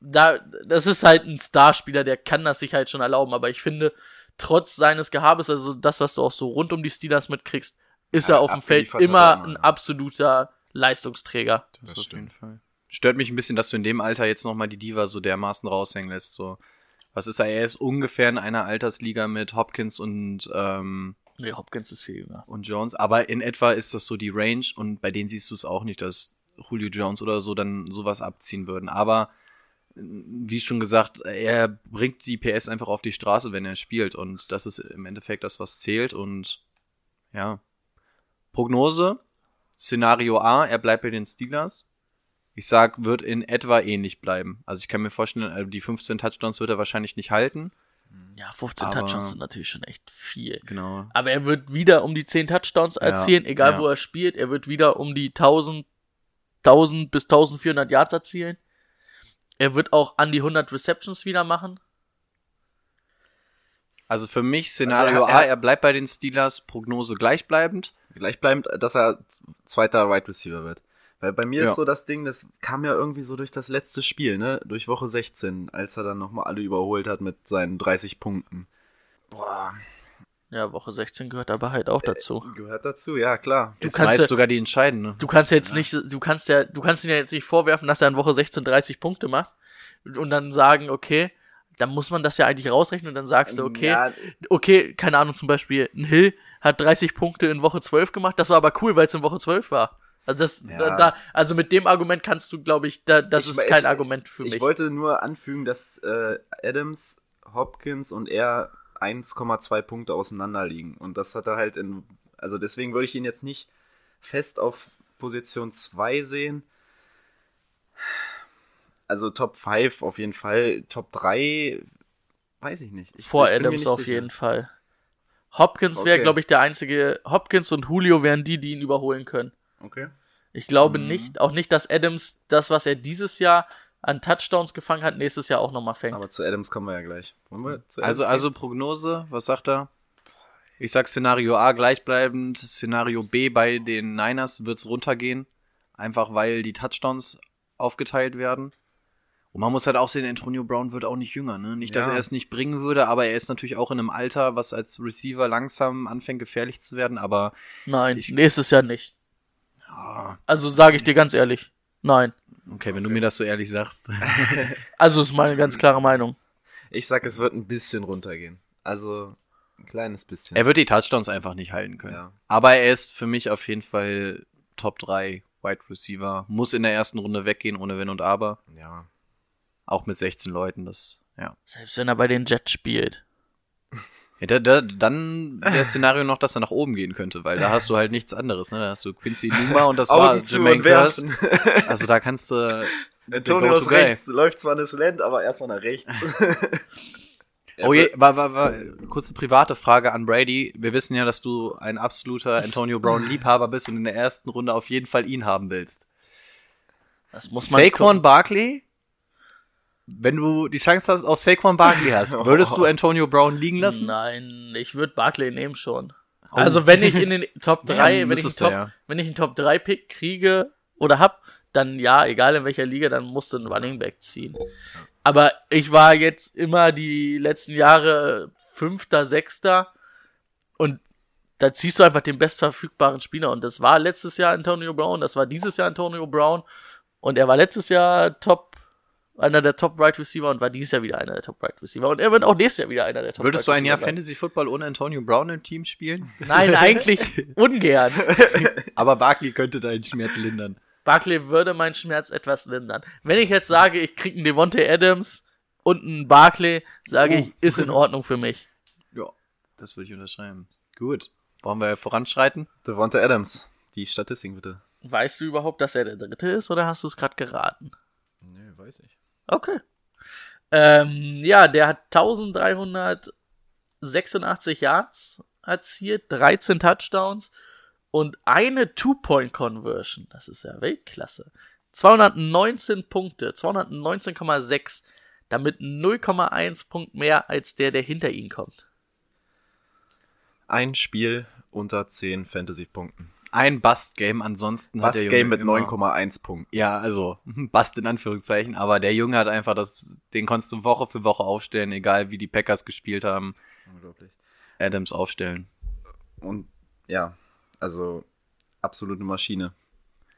Da, das ist halt ein Starspieler, der kann das sich halt schon erlauben, aber ich finde, trotz seines Gehabes, also das, was du auch so rund um die Steelers mitkriegst, ist Ja, er auf dem Feld er immer ein absoluter Leistungsträger. Das, Das auf jeden Fall. Stört mich ein bisschen, dass du in dem Alter jetzt nochmal die Diva so dermaßen raushängen lässt. So. Was ist er? Er ist ungefähr in einer Altersliga mit Hopkins und, ähm, Nee, Hopkins ist viel jünger. und Jones, aber in etwa ist das so die Range und bei denen siehst du es auch nicht, dass Julio Jones oder so dann sowas abziehen würden. Aber wie schon gesagt, er bringt die PS einfach auf die Straße, wenn er spielt und das ist im Endeffekt das, was zählt und ja. Prognose, Szenario A, er bleibt bei den Steelers. Ich sag, wird in etwa ähnlich bleiben. Also ich kann mir vorstellen, äh, die 15 Touchdowns wird er wahrscheinlich nicht halten. Ja, 15 Aber- Touchdowns sind natürlich schon echt viel. Genau. Aber er wird wieder um die 10 Touchdowns erzielen, egal ja. wo er spielt. Er wird wieder um die 1000, 1000 bis 1400 Yards erzielen. Er wird auch an die 100 Receptions wieder machen. Also für mich Szenario Also er- A, er- er bleibt bei den Steelers, Prognose gleichbleibend. Gleichbleibend, dass er zweiter Wide Receiver wird. Weil bei mir Ja. ist so das Ding, das kam ja irgendwie so durch das letzte Spiel, ne? Durch Woche 16, als er dann nochmal alle überholt hat mit seinen 30 Punkten. Boah, Ja, Woche 16 gehört aber halt auch dazu. gehört dazu, ja klar. Du Ist kannst meist ja- sogar die entscheidende. Du kannst jetzt nicht, du kannst ja, du kannst ihn ja jetzt nicht vorwerfen, dass er in Woche 16 30 Punkte macht und dann sagen, okay, dann muss man das ja eigentlich rausrechnen und dann sagst du, okay, Ja, okay, keine Ahnung, zum Beispiel, ein Hill hat 30 Punkte in Woche 12 gemacht, das war aber cool, weil es in Woche 12 war. Also das, Ja. da, also mit dem Argument kannst du, glaube ich, da, das Ich- ist kein ich- Argument für ich mich. wollte nur anfügen, dass äh, Adams, Hopkins und er 1,2 Punkte auseinander liegen. Und das hat er halt in. Also deswegen würde ich ihn jetzt nicht fest auf Position 2 sehen. Also Top 5 auf jeden Fall. Top 3 weiß ich nicht. Ich, Vor ich Adams nicht auf sicher. jeden Fall. Hopkins wäre, Okay. glaube ich, der einzige. Hopkins und Julio wären die, die ihn überholen können. Okay. Ich glaube Mhm. nicht, auch nicht, dass Adams das, was er dieses Jahr an Touchdowns gefangen hat, nächstes Jahr auch nochmal fängt. Aber zu Adams kommen wir ja gleich. Wollen wir zu Also, also Prognose, was sagt er? Ich sag Szenario A gleichbleibend, Szenario B bei den Niners wird's runtergehen, einfach weil die Touchdowns aufgeteilt werden. Und man muss halt auch sehen, Antonio Brown wird auch nicht jünger, ne? Nicht, dass Ja. er es nicht bringen würde, aber er ist natürlich auch in einem Alter, was als Receiver langsam anfängt gefährlich zu werden, aber Nein, Ich- nächstes Jahr nicht. Also sage ich dir ganz ehrlich. Nein. okay, wenn du mir das so ehrlich sagst. Also ist meine ganz klare Meinung. Ich sag, es wird ein bisschen runtergehen. Also ein kleines bisschen. er wird die Touchdowns einfach nicht halten können. Ja. Aber er ist für mich auf jeden Fall Top 3 Wide Receiver. Muss in der ersten Runde weggehen, ohne Wenn und Aber. Ja. Auch mit 16 Leuten, das, ja. Selbst wenn er bei den Jets spielt. Ja da, da, dann wäre das Szenario noch, dass er nach oben gehen könnte, weil da hast du halt nichts anderes, ne? Da hast du Quincy Numa und das war Jermaine Curse. Also da kannst du. Antonio ist rechts, läuft zwar eine Slant, aber erstmal nach rechts. Oh je, war, war, war, kurze private Frage an Brady. Wir wissen ja, dass du ein absoluter Antonio Brown Liebhaber bist und in der ersten Runde auf jeden Fall ihn haben willst. Das muss man Saquon gucken. Barkley? Wenn du die Chance hast, auf Saquon Barkley hast, würdest du Antonio Brown liegen lassen? Nein, ich würde Barclay nehmen schon. Oh. Also wenn ich in den Top 3, Ja, wenn, ich Top, ja. wenn ich einen Top 3 Pick kriege oder hab, dann ja, egal in welcher Liga, dann musst du einen Running Back ziehen. Aber ich war jetzt immer die letzten Jahre Fünfter, Sechster und da ziehst du einfach den bestverfügbaren Spieler und das war letztes Jahr Antonio Brown, das war dieses Jahr Antonio Brown und er war letztes Jahr Top einer der Top Right Receiver und war dieses Jahr wieder einer der Top Right Receiver und er wird auch nächstes Jahr wieder einer der Top Würdest du Right ein Jahr Receiver sein. Fantasy Football ohne Antonio Brown im Team spielen? Nein, eigentlich ungern. Aber Barkley könnte deinen Schmerz lindern. Barkley würde meinen Schmerz etwas lindern. Wenn ich jetzt sage, ich krieg einen Devontae Adams und einen Barkley, sage ich, ist in Ordnung für mich. Ja, das würde ich unterschreiben. Gut. Wollen wir voranschreiten? Devonta Adams. Die Statistiken bitte. Weißt du überhaupt, dass er der Dritte ist oder hast du es gerade geraten? Nee, weiß ich. Okay. Ähm, ja, der hat 1386 Yards erzielt, 13 Touchdowns und eine Two-Point-Conversion. Das ist ja Weltklasse. 219 Punkte, 219,6. Damit 0,1 Punkt mehr als der, der hinter ihm kommt. Ein Spiel unter 10 Fantasy-Punkten. Ein Bust-Game, ansonsten hat Was der Junge Game mit immer- 9,1 Punkten. Ja, also Bust in Anführungszeichen, aber der Junge hat einfach das, den konntest du Woche für Woche aufstellen, egal wie die Packers gespielt haben. Unglaublich. Adams aufstellen. Und ja, also absolute Maschine.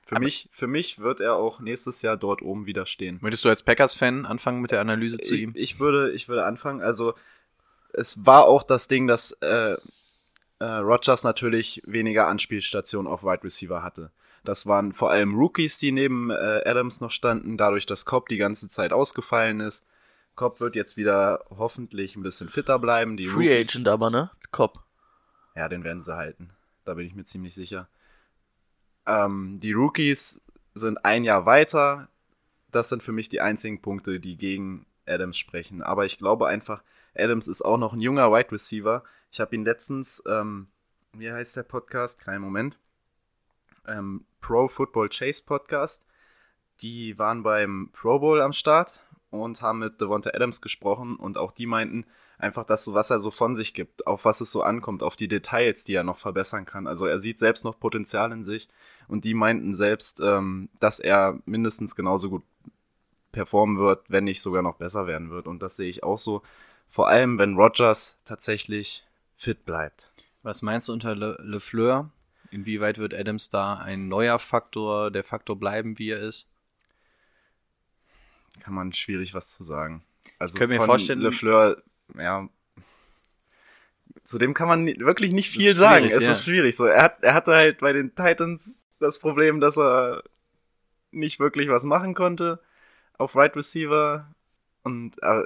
Für mich, für mich wird er auch nächstes Jahr dort oben wieder stehen. Möchtest du als Packers-Fan anfangen mit der Analyse zu ich, ihm? Ich würde, ich würde anfangen. Also es war auch das Ding, dass äh, äh, Rogers natürlich weniger Anspielstationen auf Wide Receiver hatte. Das waren vor allem Rookies, die neben äh, Adams noch standen, dadurch, dass Cobb die ganze Zeit ausgefallen ist. Cobb wird jetzt wieder hoffentlich ein bisschen fitter bleiben. Die Free Rookies, Agent aber, ne? Cop. Ja, den werden sie halten. Da bin ich mir ziemlich sicher. Ähm, die Rookies sind ein Jahr weiter. Das sind für mich die einzigen Punkte, die gegen Adams sprechen. Aber ich glaube einfach, Adams ist auch noch ein junger Wide Receiver. Ich habe ihn letztens, ähm, wie heißt der Podcast? Kein Moment. Ähm, Pro Football Chase Podcast. Die waren beim Pro Bowl am Start und haben mit Devonta Adams gesprochen und auch die meinten einfach, dass so was er so von sich gibt, auf was es so ankommt, auf die Details, die er noch verbessern kann. Also er sieht selbst noch Potenzial in sich und die meinten selbst, ähm, dass er mindestens genauso gut performen wird, wenn nicht sogar noch besser werden wird. Und das sehe ich auch so. Vor allem, wenn Rogers tatsächlich fit bleibt. Was meinst du unter Le LeFleur? Inwieweit wird Adams da ein neuer Faktor, der Faktor bleiben, wie er ist? Kann man schwierig was zu sagen. Also Können wir von vorstellen- LeFleur, ja, zu dem kann man wirklich nicht viel sagen. Es ja. ist schwierig. So, er, hat, er hatte halt bei den Titans das Problem, dass er nicht wirklich was machen konnte auf Right Receiver. Und äh,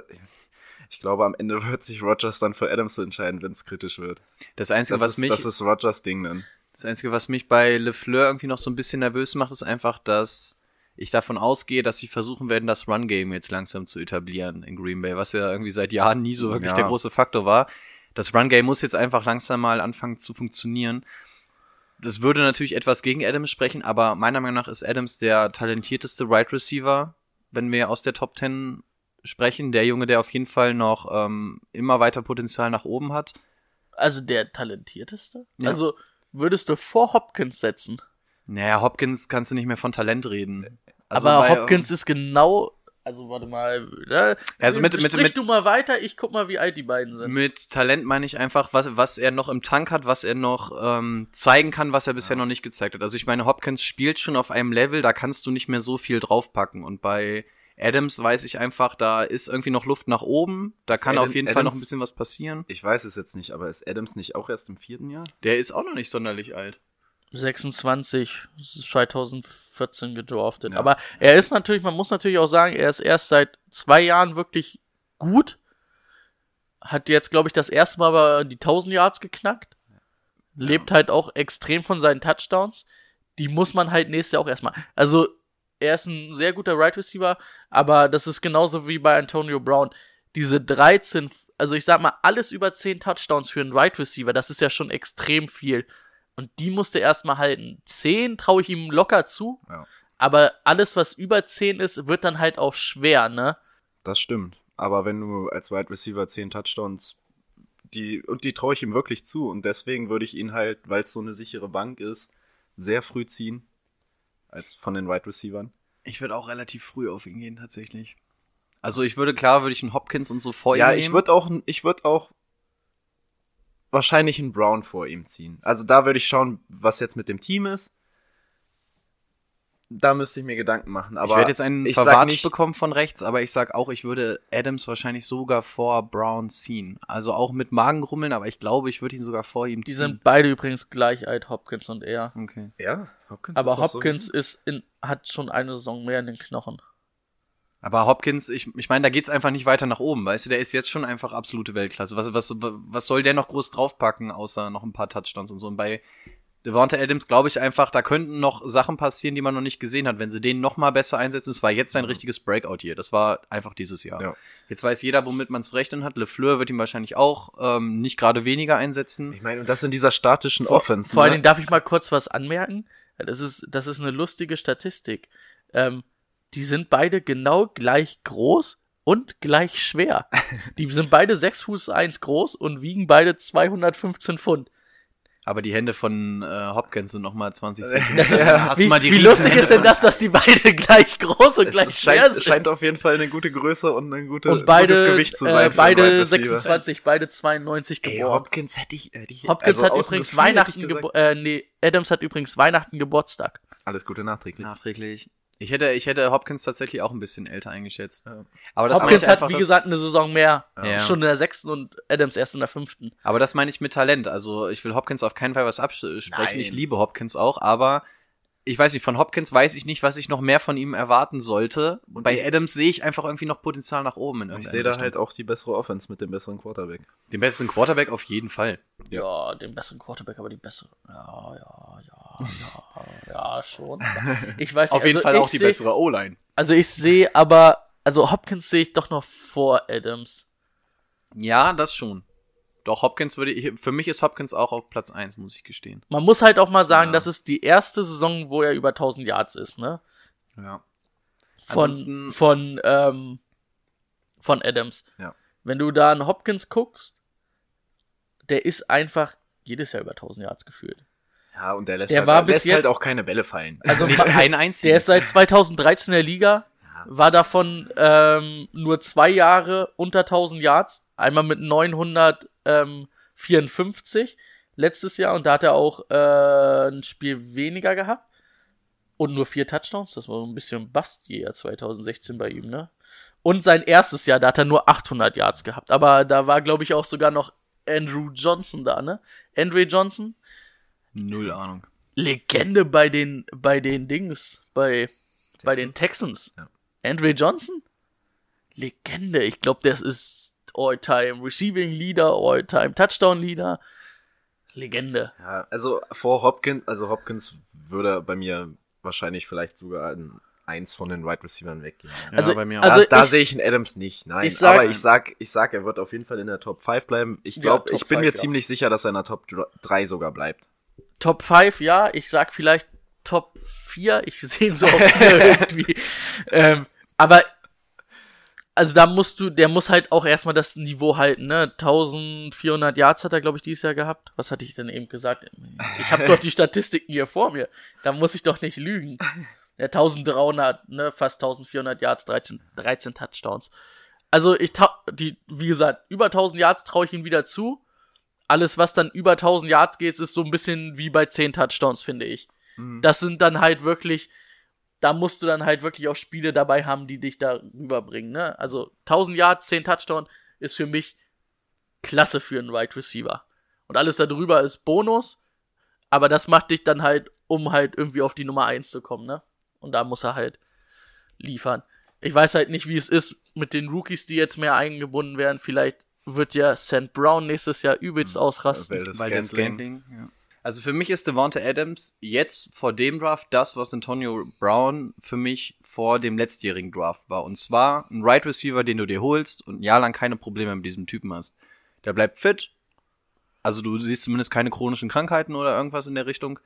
ich glaube, am Ende wird sich Rogers dann für Adams entscheiden, wenn es kritisch wird. Das Einzige, Das, was ist, mich, das ist Rogers Ding dann. Das Einzige, was mich bei LeFleur irgendwie noch so ein bisschen nervös macht, ist einfach, dass ich davon ausgehe, dass sie versuchen werden, das Run-Game jetzt langsam zu etablieren in Green Bay, was ja irgendwie seit Jahren nie so wirklich Ja. der große Faktor war. Das Run-Game muss jetzt einfach langsam mal anfangen zu funktionieren. Das würde natürlich etwas gegen Adams sprechen, aber meiner Meinung nach ist Adams der talentierteste Right Receiver, wenn wir aus der Top 10 sprechen. Der Junge, der auf jeden Fall noch ähm, immer weiter Potenzial nach oben hat. Also der talentierteste? Ja. Also würdest du vor Hopkins setzen? Naja, Hopkins kannst du nicht mehr von Talent reden. Also aber bei- Hopkins ist genau. Also warte mal. Ne? Also mit- mit- mit- du mal weiter, ich guck mal, wie alt die beiden sind. Mit Talent meine ich einfach, was, was er noch im Tank hat, was er noch ähm, zeigen kann, was er bisher noch nicht gezeigt hat. Also ich meine, Hopkins spielt schon auf einem Level, da kannst du nicht mehr so viel draufpacken. Und bei Adams weiß ich einfach, da ist irgendwie noch Luft nach oben. Da Ist kann Adam- auf jeden Fall noch ein Adams- bisschen was passieren. Ich weiß es jetzt nicht, aber ist Adams nicht auch erst im vierten Jahr? Der ist auch noch nicht sonderlich alt. 26, das ist 2014 gedraftet. Ja. Aber er ist natürlich, man muss natürlich auch sagen, er ist erst seit zwei Jahren wirklich gut. Hat jetzt, glaube ich, das erste Mal aber die 1000 Yards geknackt. Lebt halt auch extrem von seinen Touchdowns. Die muss man halt nächstes Jahr auch erstmal. Also, er ist ein sehr guter Right Receiver, aber das ist genauso wie bei Antonio Brown. Diese 13, also ich sag mal, alles über 10 Touchdowns für einen Right Receiver, das ist ja schon extrem viel. Und die musste erstmal halten. 10 traue ich ihm locker zu, Ja. aber alles, was über 10 ist, wird dann halt auch schwer, ne? Das stimmt. Aber wenn du als Wide Receiver 10 Touchdowns, die, und die traue ich ihm wirklich zu. Und deswegen würde ich ihn halt, weil es so eine sichere Bank ist, sehr früh ziehen. Als von den Wide Receivern. Ich würde auch relativ früh auf ihn gehen, tatsächlich. Also ich würde, klar, würde ich einen Hopkins und so vor ja, ihm ich nehmen. würde auch, ich würde auch wahrscheinlich einen Brown vor ihm ziehen. Also da würde ich schauen, was jetzt mit dem Team ist. Da müsste ich mir Gedanken machen. Aber ich werde jetzt einen Verwatsch nicht- bekommen von rechts, aber ich sag auch, ich würde Adams wahrscheinlich sogar vor Brown ziehen. Also auch mit Magengrummeln, aber ich glaube, ich würde ihn sogar vor ihm Die ziehen. sind beide übrigens gleich alt, Hopkins und er. okay. Ja, Hopkins Aber ist noch so- Hopkins ist in, hat schon eine Saison mehr in den Knochen. Aber Hopkins, ich, ich meine, da geht's einfach nicht weiter nach oben, weißt du, der ist jetzt schon einfach absolute Weltklasse. Was, was, was soll der noch groß draufpacken, außer noch ein paar Touchdowns und so. Und bei Devonta Adams glaube ich einfach, da könnten noch Sachen passieren, die man noch nicht gesehen hat. Wenn sie den noch mal besser einsetzen, es war jetzt sein richtiges Breakout hier. Das war einfach dieses Jahr. Ja. Jetzt weiß jeder, womit man zu rechnen hat. LeFleur wird ihn wahrscheinlich auch ähm, nicht gerade weniger einsetzen. Ich meine, und das in dieser statischen Vor, Offense. vor allen ne? Dingen darf ich mal kurz was anmerken. Das ist, das ist eine lustige Statistik. Ähm, die sind beide genau gleich groß und gleich schwer. Die sind beide 6 Fuß 1 groß und wiegen beide 215 Pfund. Aber die Hände von äh, Hopkins sind noch mal 20 Das Zentimeter. Das ist, Ja, Hast wie, mal die wie lustig Hände ist denn das, dass die beide gleich groß und es gleich schwer scheint, sind? scheint auf jeden Fall eine gute Größe und ein gute, und beide, gutes Gewicht zu sein. äh, einen Wide beide Receiver. 26, beide 92 Ey, geboren. Hopkins hätte ich. Hätte ich Hopkins also hat übrigens Weihnachten äh, nee, Adams hat übrigens Weihnachten Geburtstag. Alles Gute nachträglich. Nachträglich. Ich hätte, ich hätte Hopkins tatsächlich auch ein bisschen älter eingeschätzt. Aber das Hopkins hat, einfach, wie gesagt, eine Saison mehr. Ja. Schon in der sechsten und Adams erst in der fünften. Aber das meine ich mit Talent. Also ich will Hopkins auf keinen Fall was absprechen. Nein. Ich liebe Hopkins auch, aber ich weiß nicht, von Hopkins weiß ich nicht, was ich noch mehr von ihm erwarten sollte. Und Bei ich- Adams sehe ich einfach irgendwie noch Potenzial nach oben. In Ich irgendeiner sehe da Richtung. halt auch die bessere Offense mit dem besseren Quarterback. den besseren Quarterback auf jeden Fall. Ja. den besseren Quarterback, aber die bessere. Ja, ja, ja, ja, ja, schon. Ich weiß nicht, Auf jeden also Fall ich auch die seh- bessere O-Line. Also ich sehe aber, also Hopkins sehe ich doch noch vor Adams. Ja, das schon. Doch, Hopkins würde ich, für mich ist Hopkins auch auf Platz 1, muss ich gestehen. Man muss halt auch mal sagen, Ja. das ist die erste Saison, wo er über 1000 Yards ist, ne? Ja. Von, Ansonsten- von, ähm, von Adams. Ja. Wenn du da an Hopkins guckst, der ist einfach jedes Jahr über 1000 Yards gefühlt. Ja, und der lässt, Der halt, war bis lässt halt jetzt- auch keine Bälle fallen. Also Nicht ein einziger. der ist seit 2013 in der Liga. War davon ähm, nur zwei Jahre unter 1000 Yards, einmal mit 954 letztes Jahr und da hat er auch äh, ein Spiel weniger gehabt und nur vier Touchdowns, das war so ein bisschen Bast-Jahr 2016 bei ihm, ne? Und sein erstes Jahr, da hat er nur 800 Yards gehabt, aber da war glaube ich auch sogar noch Andrew Johnson da, ne? Andre Johnson, Null Ahnung. Legende bei den bei den Dings, bei bei den Texans. Ja. Andre Johnson? Legende. Ich glaube, das ist All-Time Receiving Leader, All-Time Touchdown Leader. Legende. Ja, also vor Hopkins, also Hopkins würde bei mir wahrscheinlich vielleicht sogar an eins von den Wide Receivers weggehen. Ja, Also- bei mir also- auch. da, da ich- sehe ich einen Adams nicht. Nein, Ich sag- aber ich sag, ich sag, er wird auf jeden Fall in der Top 5 bleiben. Ich Ja, glaube, Top ich bin mir 5, ja. ziemlich sicher, dass er in der Top 3 sogar bleibt. Top 5, ja. Ich sag vielleicht Top 4. Ich sehe ihn so auf 4 irgendwie. Ähm, aber also da musst du, der muss halt auch erstmal das Niveau halten, ne? 1400 Yards hat er, glaube ich, dieses Jahr gehabt. Was hatte ich denn eben gesagt? Ich habe doch die Statistiken hier vor mir. Da muss ich doch nicht lügen. Ja, 1300, ne? Fast 1400 Yards, 13, 13 Touchdowns. Also ich die, wie gesagt, über 1000 Yards traue ich ihm wieder zu. Alles, was dann über 1000 Yards geht, ist so ein bisschen wie bei 10 Touchdowns, finde ich. Das sind dann halt wirklich, da musst du dann halt wirklich auch Spiele dabei haben, die dich da rüberbringen. Ne? Also 1000 Yards, 10 Touchdown ist für mich klasse für einen Wide Receiver. Und alles darüber ist Bonus, aber das macht dich dann halt, um halt irgendwie auf die Nummer 1 zu kommen. Ne? Und da muss er halt liefern. Ich weiß halt nicht, wie es ist mit den Rookies, die jetzt mehr eingebunden werden. Vielleicht wird ja St. Brown nächstes Jahr übelst ausrasten. Weil das Scantling- Scantling, ja. Also für mich ist Devonta Adams jetzt vor dem Draft das, was Antonio Brown für mich vor dem letztjährigen Draft war. Und zwar ein Right Receiver, den du dir holst und ein Jahr lang keine Probleme mit diesem Typen hast. Der bleibt fit. Also du siehst zumindest keine chronischen Krankheiten oder irgendwas in der Richtung.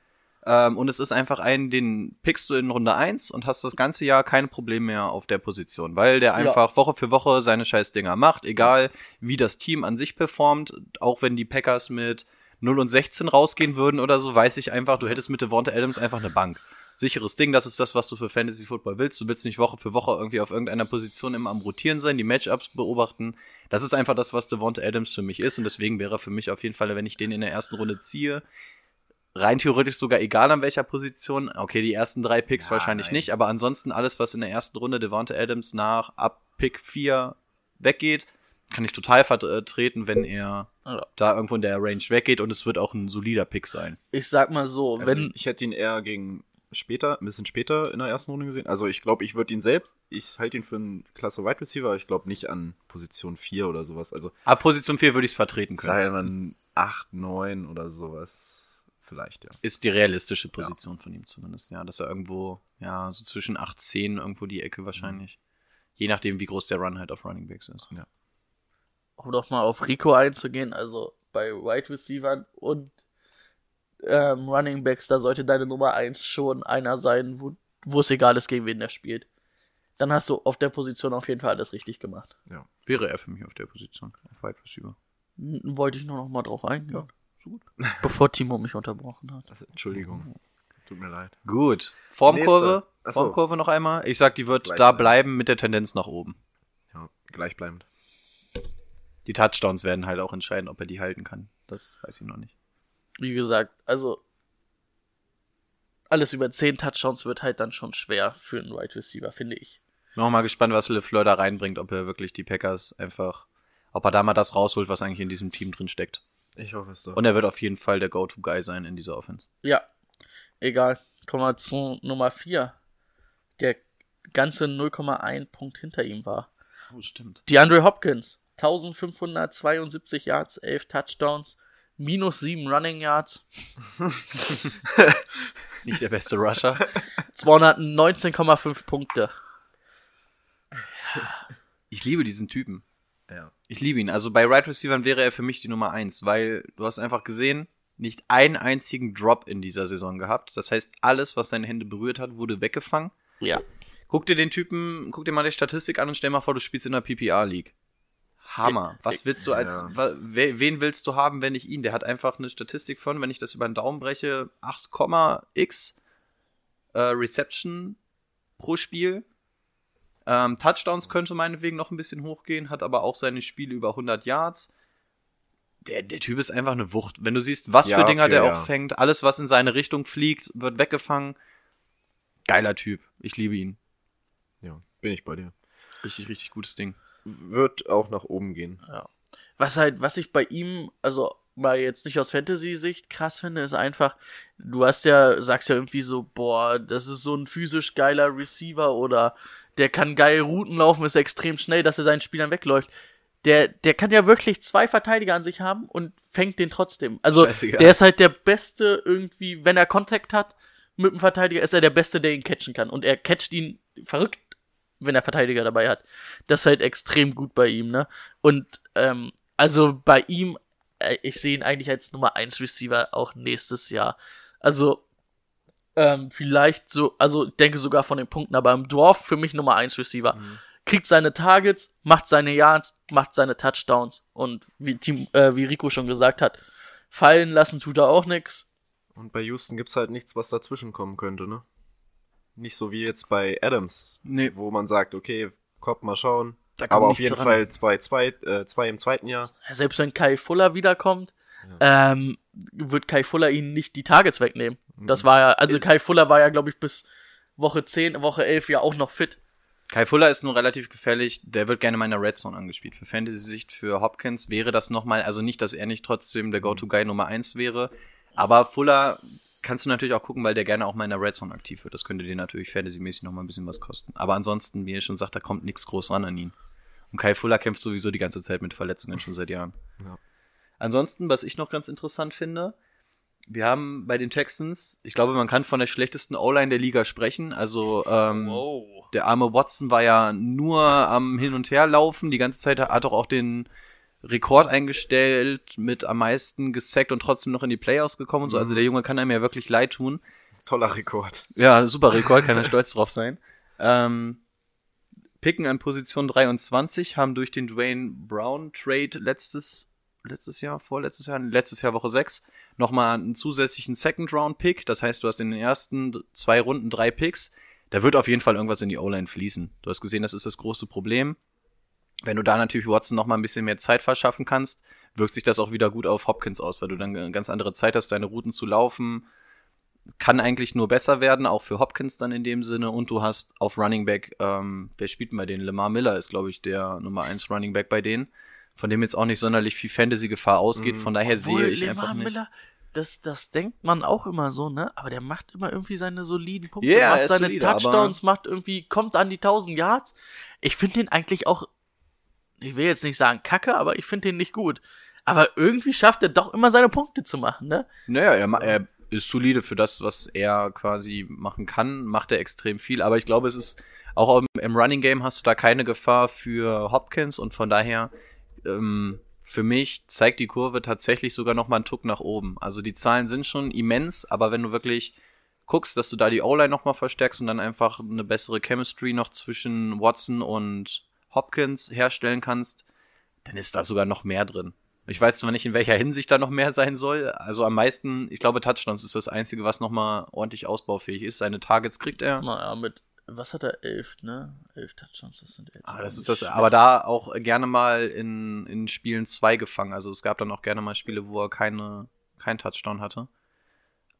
Ähm, und es ist einfach ein, den pickst du in Runde 1 und hast das ganze Jahr keine Probleme mehr auf der Position, weil der einfach Woche für Woche seine scheiß Dinger macht, egal wie das Team an sich performt, auch wenn die Packers mit 0 und 16 rausgehen würden oder so, weiß ich einfach, du hättest mit Devonta Adams einfach eine Bank. Sicheres Ding, das ist das, was du für Fantasy Football willst. Du willst nicht Woche für Woche irgendwie auf irgendeiner Position immer am Rotieren sein, die Matchups beobachten. Das ist einfach das, was Devonta Adams für mich ist und deswegen wäre er für mich auf jeden Fall, wenn ich den in der ersten Runde ziehe, rein theoretisch sogar egal an welcher Position. Okay, die ersten drei Picks Ja, wahrscheinlich nein. nicht, aber ansonsten alles, was in der ersten Runde Devonta Adams nach ab Pick 4 weggeht, kann ich total vertreten, wenn er Ja. da irgendwo in der Range weggeht und es wird auch ein solider Pick sein. Ich sag mal so, Also wenn, ich hätte ihn eher gegen später, ein bisschen später in der ersten Runde gesehen. Also ich glaube, ich würde ihn selbst, ich halte ihn für einen klasse Wide Receiver, aber ich glaube nicht an Position 4 oder sowas. Also Ab Position 4 würde ich es vertreten können. ja dann 8, 9 oder sowas. Vielleicht, ja. Ist die realistische Position von ihm zumindest, ja. Dass er irgendwo, ja, so zwischen 8, 10 irgendwo die Ecke wahrscheinlich. Je nachdem, wie groß der Run halt auf Running Backs ist. Ja. Um doch mal auf Rico einzugehen, also bei Wide Receivern und ähm, Running Backs, da sollte deine Nummer 1 schon einer sein, wo, wo es egal ist, gegen wen der spielt. Dann hast du auf der Position auf jeden Fall alles richtig gemacht. Wäre er für mich auf der Position, auf Wide Receiver. N- Wollte ich nur noch mal drauf eingehen. Ja. So gut. Bevor Timo mich unterbrochen hat. Also, Entschuldigung. Tut mir leid. Gut. Formkurve. Formkurve noch einmal. Ich sag, die wird Gleich da bleiben. bleiben mit der Tendenz nach oben. Ja, gleichbleibend. Die Touchdowns werden halt auch entscheiden, ob er die halten kann. Das weiß ich noch nicht. Wie gesagt, also alles über 10 Touchdowns wird halt dann schon schwer für einen Wide Receiver, finde ich. Bin auch mal gespannt, was LeFleur da reinbringt, ob er wirklich die Packers einfach, ob er da mal das rausholt, was eigentlich in diesem Team drin steckt. Ich hoffe es doch. Und er wird auf jeden Fall der Go-To-Guy sein in dieser Offense. Ja, egal. Kommen wir zu Nummer 4, der ganze 0,1 Punkt hinter ihm war. Oh, stimmt. DeAndre Hopkins, 1572 Yards, 11 Touchdowns, minus 7 Running Yards, Nicht der beste Rusher. 219,5 Punkte. Ich liebe diesen Typen. ja. Ich liebe ihn. Also bei Right Receivern wäre er für mich die Nummer eins, weil du hast einfach gesehen, nicht einen einzigen Drop in dieser Saison gehabt. Das heißt, alles, was seine Hände berührt hat, wurde weggefangen. Ja. Guck dir den Typen, guck dir mal die Statistik an und stell mal vor, du spielst in der PPR League. Hammer. Was willst du als, Ja. wen willst du haben, wenn nicht ihn? Der hat einfach eine Statistik von, wenn ich das über den Daumen breche, 8,x äh, Reception pro Spiel. Ähm, Touchdowns könnte meinetwegen noch ein bisschen hochgehen, hat aber auch seine Spiele über 100 Yards. Der, der Typ ist einfach eine Wucht. Wenn du siehst, was Ja, für Dinger für- der ja. auch fängt, alles, was in seine Richtung fliegt, wird weggefangen. Geiler Typ. Ich liebe ihn. ja, bin ich bei dir. Richtig, richtig gutes Ding. Wird auch nach oben gehen. Was halt, was ich bei ihm, also mal jetzt nicht aus Fantasy-Sicht krass finde, ist einfach, du hast ja, sagst ja irgendwie so, boah, das ist so ein physisch geiler Receiver oder der kann geil Routen laufen, ist extrem schnell, dass er seinen Spielern wegläuft. Der, der kann ja wirklich zwei Verteidiger an sich haben und fängt den trotzdem. Also, Scheißegal. der ist halt der Beste irgendwie, wenn er Kontakt hat mit dem Verteidiger, ist er der Beste, der ihn catchen kann. Und er catcht ihn verrückt, wenn er Verteidiger dabei hat. Das ist halt extrem gut bei ihm, ne? Und, ähm, also bei ihm, äh, ich sehe ihn eigentlich als Nummer 1 Receiver auch nächstes Jahr. Also, ähm, vielleicht so, also ich denke sogar von den Punkten, aber im Dwarf für mich Nummer 1 Receiver. Kriegt seine Targets, macht seine Yards, macht seine Touchdowns und wie, Team, äh, wie Rico schon gesagt hat, fallen lassen tut er auch nix. Und bei Houston gibt's halt nichts, was dazwischen kommen könnte, ne? Nicht so wie jetzt bei Adams, Nee. wo man sagt, okay, Kopf mal schauen. Da kommt Aber auf jeden ran. Fall zwei, zwei, äh, zwei im zweiten Jahr. Selbst wenn Kai Fuller wiederkommt, ähm, wird Kai Fuller ihnen nicht die Targets wegnehmen. Das war ja, also Ist- Kai Fuller war ja, glaube ich, bis Woche 10, Woche 11 ja auch noch fit. Kai Fuller ist nur relativ gefährlich. Der wird gerne mal in der Red Zone angespielt. Für Fantasy-Sicht für Hopkins wäre das nochmal, also nicht, dass er nicht trotzdem der Go-To-Guy Nummer 1 wäre. Aber Fuller kannst du natürlich auch gucken, weil der gerne auch mal in der Red Zone aktiv wird. Das könnte dir natürlich Fantasy-mäßig nochmal ein bisschen was kosten. Aber ansonsten, wie ihr schon sagt, da kommt nichts groß ran an ihn. Und Kai Fuller kämpft sowieso die ganze Zeit mit Verletzungen schon seit Jahren. Ja. Ansonsten, was ich noch ganz interessant finde, wir haben bei den Texans, ich glaube, man kann von der schlechtesten O-Line der Liga sprechen. Also, ähm, Wow. der arme Watson war ja nur am Hin- und Herlaufen. Die ganze Zeit hat er auch den Rekord eingestellt, mit am meisten gesackt und trotzdem noch in die Playoffs gekommen und so. Also der Junge kann einem ja wirklich leid tun. Toller Rekord. Ja, super Rekord, kann er stolz drauf sein. Ähm, picken an Position 23, haben durch den Dwayne Brown Trade letztes, letztes Jahr, vorletztes Jahr, letztes Jahr Woche 6, nochmal einen zusätzlichen Second Round Pick. Das heißt, du hast in den ersten zwei Runden drei Picks. Da wird auf jeden Fall irgendwas in die O-Line fließen. Du hast gesehen, das ist das große Problem. Wenn du da natürlich Watson nochmal ein bisschen mehr Zeit verschaffen kannst, wirkt sich das auch wieder gut auf Hopkins aus, weil du dann eine ganz andere Zeit hast, deine Routen zu laufen. Kann eigentlich nur besser werden, auch für Hopkins dann in dem Sinne. Und du hast auf Running Back, ähm, wer spielt denn bei denen? Lamar Miller ist, glaube ich, der Nummer 1 Running Back bei denen. Von dem jetzt auch nicht sonderlich viel Fantasy-Gefahr ausgeht. Mhm. Von daher Obwohl, sehe ich Lemar einfach nicht. Miller, das, das denkt man auch immer so, ne? Aber der macht immer irgendwie seine soliden Punkte, er macht seine solide, Touchdowns, macht irgendwie, kommt an die 1000 Yards. Ich finde den eigentlich auch, ich will jetzt nicht sagen kacke, aber ich finde den nicht gut. Aber irgendwie schafft er doch immer seine Punkte zu machen, ne? Naja, er, er ist solide für das, was er quasi machen kann, macht er extrem viel. Aber ich glaube, es ist auch im, im Running Game hast du da keine Gefahr für Hopkins und von daher ähm, für mich zeigt die Kurve tatsächlich sogar noch mal einen Tuck nach oben. Also die Zahlen sind schon immens, aber wenn du wirklich guckst, dass du da die O-Line noch mal verstärkst und dann einfach eine bessere Chemistry noch zwischen Watson und Hopkins herstellen kannst, dann ist da sogar noch mehr drin. Ich weiß zwar nicht, in welcher Hinsicht da noch mehr sein soll. Also am meisten, ich glaube, Touchdowns ist das Einzige, was nochmal ordentlich ausbaufähig ist. Seine Targets kriegt er. Naja, mit, was hat er? Elf, ne? Elf Touchdowns, das sind elf. Ah, das ist das, aber da auch gerne mal in, in Spielen zwei gefangen. Also es gab dann auch gerne mal Spiele, wo er keine, kein Touchdown hatte.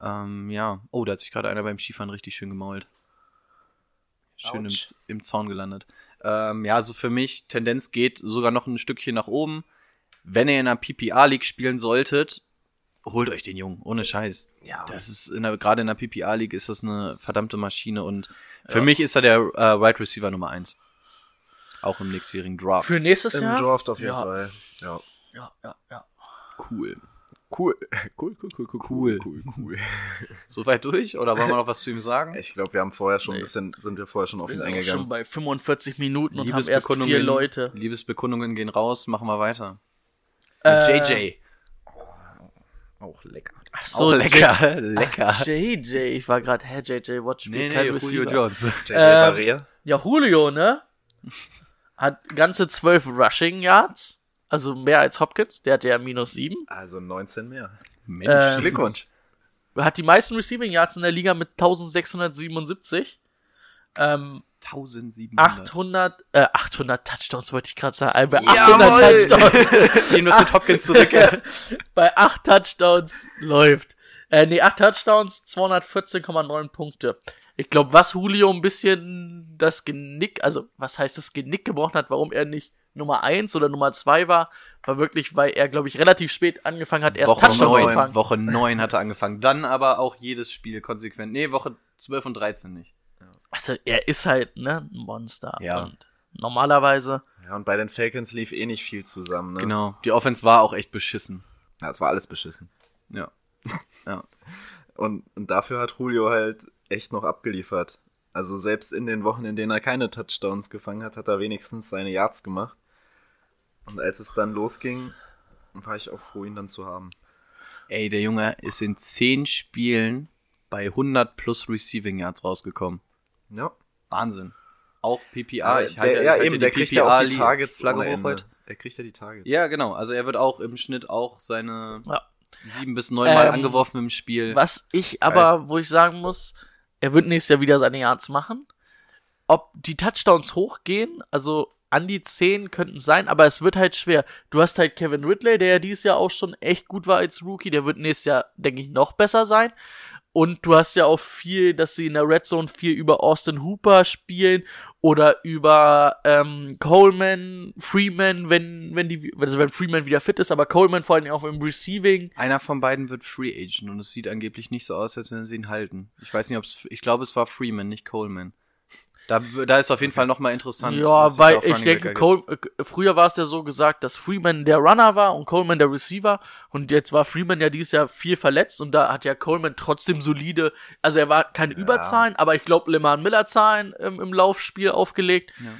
Ähm, ja. Oh, da hat sich gerade einer beim Skifahren richtig schön gemault. Schön im, im Zaun gelandet. Ähm, ja, also für mich, Tendenz geht sogar noch ein Stückchen nach oben. Wenn ihr in einer PPA-League spielen solltet, holt euch den Jungen, ohne Scheiß. Ja. Das ist in der, gerade in der PPA-League ist das eine verdammte Maschine und für Ja. mich ist er der äh, Wide Receiver Nummer 1. Auch im nächstjährigen Draft. Für nächstes Im Jahr? Draft auf jeden ja. Fall. Ja. Ja, ja, ja. cool. Cool. Cool, cool, cool, cool, Cool. cool, cool. Soweit durch oder wollen wir noch was zu ihm sagen? Ich glaube, wir haben vorher schon Nee. ein bisschen, sind wir vorher schon auf Wir ihn sind auch eingegangen. schon bei 45 Minuten und haben erst Liebesbekundungen, vier Leute. Liebesbekundungen gehen raus, machen wir weiter. Äh, Mit JJ. Auch lecker. Ach so, Auch lecker, lecker. JJ, ich war gerade, hä, JJ Watt spielt Nee, nee. Julio Jones. JJ Ähm. Ja, Julio, ne? Hat ganze 12 Rushing Yards. Also mehr als Hopkins. Der hat ja minus 7. Also 19 mehr. Mensch, Ähm, Glückwunsch. Hat die meisten Receiving Yards in der Liga mit 1677. Ähm, 1700. 800, äh, 800 Touchdowns wollte ich gerade sagen. Äh, bei Jawohl! 800 Touchdowns. Gehen wir mit Hopkins zurück. bei 8 Touchdowns läuft. Äh, nee, 8 Touchdowns, 214,9 Punkte. Ich glaube, was Julio ein bisschen das Genick, also was heißt das Genick gebrochen hat, warum er nicht Nummer 1 oder Nummer 2 war, war wirklich, weil er, glaube ich, relativ spät angefangen hat, erst Woche Touchdowns zu 9, fangen. Woche 9 hat er angefangen. Dann aber auch jedes Spiel konsequent. Nee, Woche 12 und 13 nicht. Also, er ist halt, ne, ein Monster. Ja. Und normalerweise, Ja, und bei den Falcons lief eh nicht viel zusammen. Ne? Genau. Die Offense war auch echt beschissen. Ja, es war alles beschissen. Ja. Ja. Und, und dafür hat Julio halt echt noch abgeliefert. Also selbst in den Wochen, in denen er keine Touchdowns gefangen hat, hat er wenigstens seine Yards gemacht. Und als es dann losging, war ich auch froh, ihn dann zu haben. Ey, der Junge ist in 10 Spielen bei 100 plus Receiving Yards rausgekommen. Ja. Wahnsinn. Auch PPA. Aber ich der, halte, ja, ich halte eben, der die kriegt ja auch die PPA Targets hoch Ende. heute. Er kriegt ja die Targets. Ja, genau. Also er wird auch im Schnitt auch seine Ja. sieben bis neun Mal Ähm, angeworfen im Spiel. was ich aber, wo ich sagen muss, er wird nächstes Jahr wieder seine Yards machen. Ob die Touchdowns hochgehen, also an die 10 könnten sein, aber es wird halt schwer. Du hast halt Kevin Ridley, der ja dieses Jahr auch schon echt gut war als Rookie, der wird nächstes Jahr, denke ich, noch besser sein. Und du hast ja auch viel, dass sie in der Red Zone viel über Austin Hooper spielen oder über ähm, Coleman, Freeman, wenn, wenn die, also wenn Freeman wieder fit ist, aber Coleman vor allem auch im Receiving. Einer von beiden wird Free Agent und es sieht angeblich nicht so aus, als wenn sie ihn halten. Ich weiß nicht, ob es, ich glaube, es war Freeman, nicht Coleman. Da, da ist auf jeden Fall nochmal interessant. Ja, weil ich denke, Cole, äh, früher war es ja so gesagt, dass Freeman der Runner war und Coleman der Receiver. Und jetzt war Freeman ja dieses Jahr viel verletzt und da hat ja Coleman trotzdem solide, also er war keine Überzahlen, aber ich glaube, Leman Miller Zahlen ähm, im Laufspiel aufgelegt. Ja.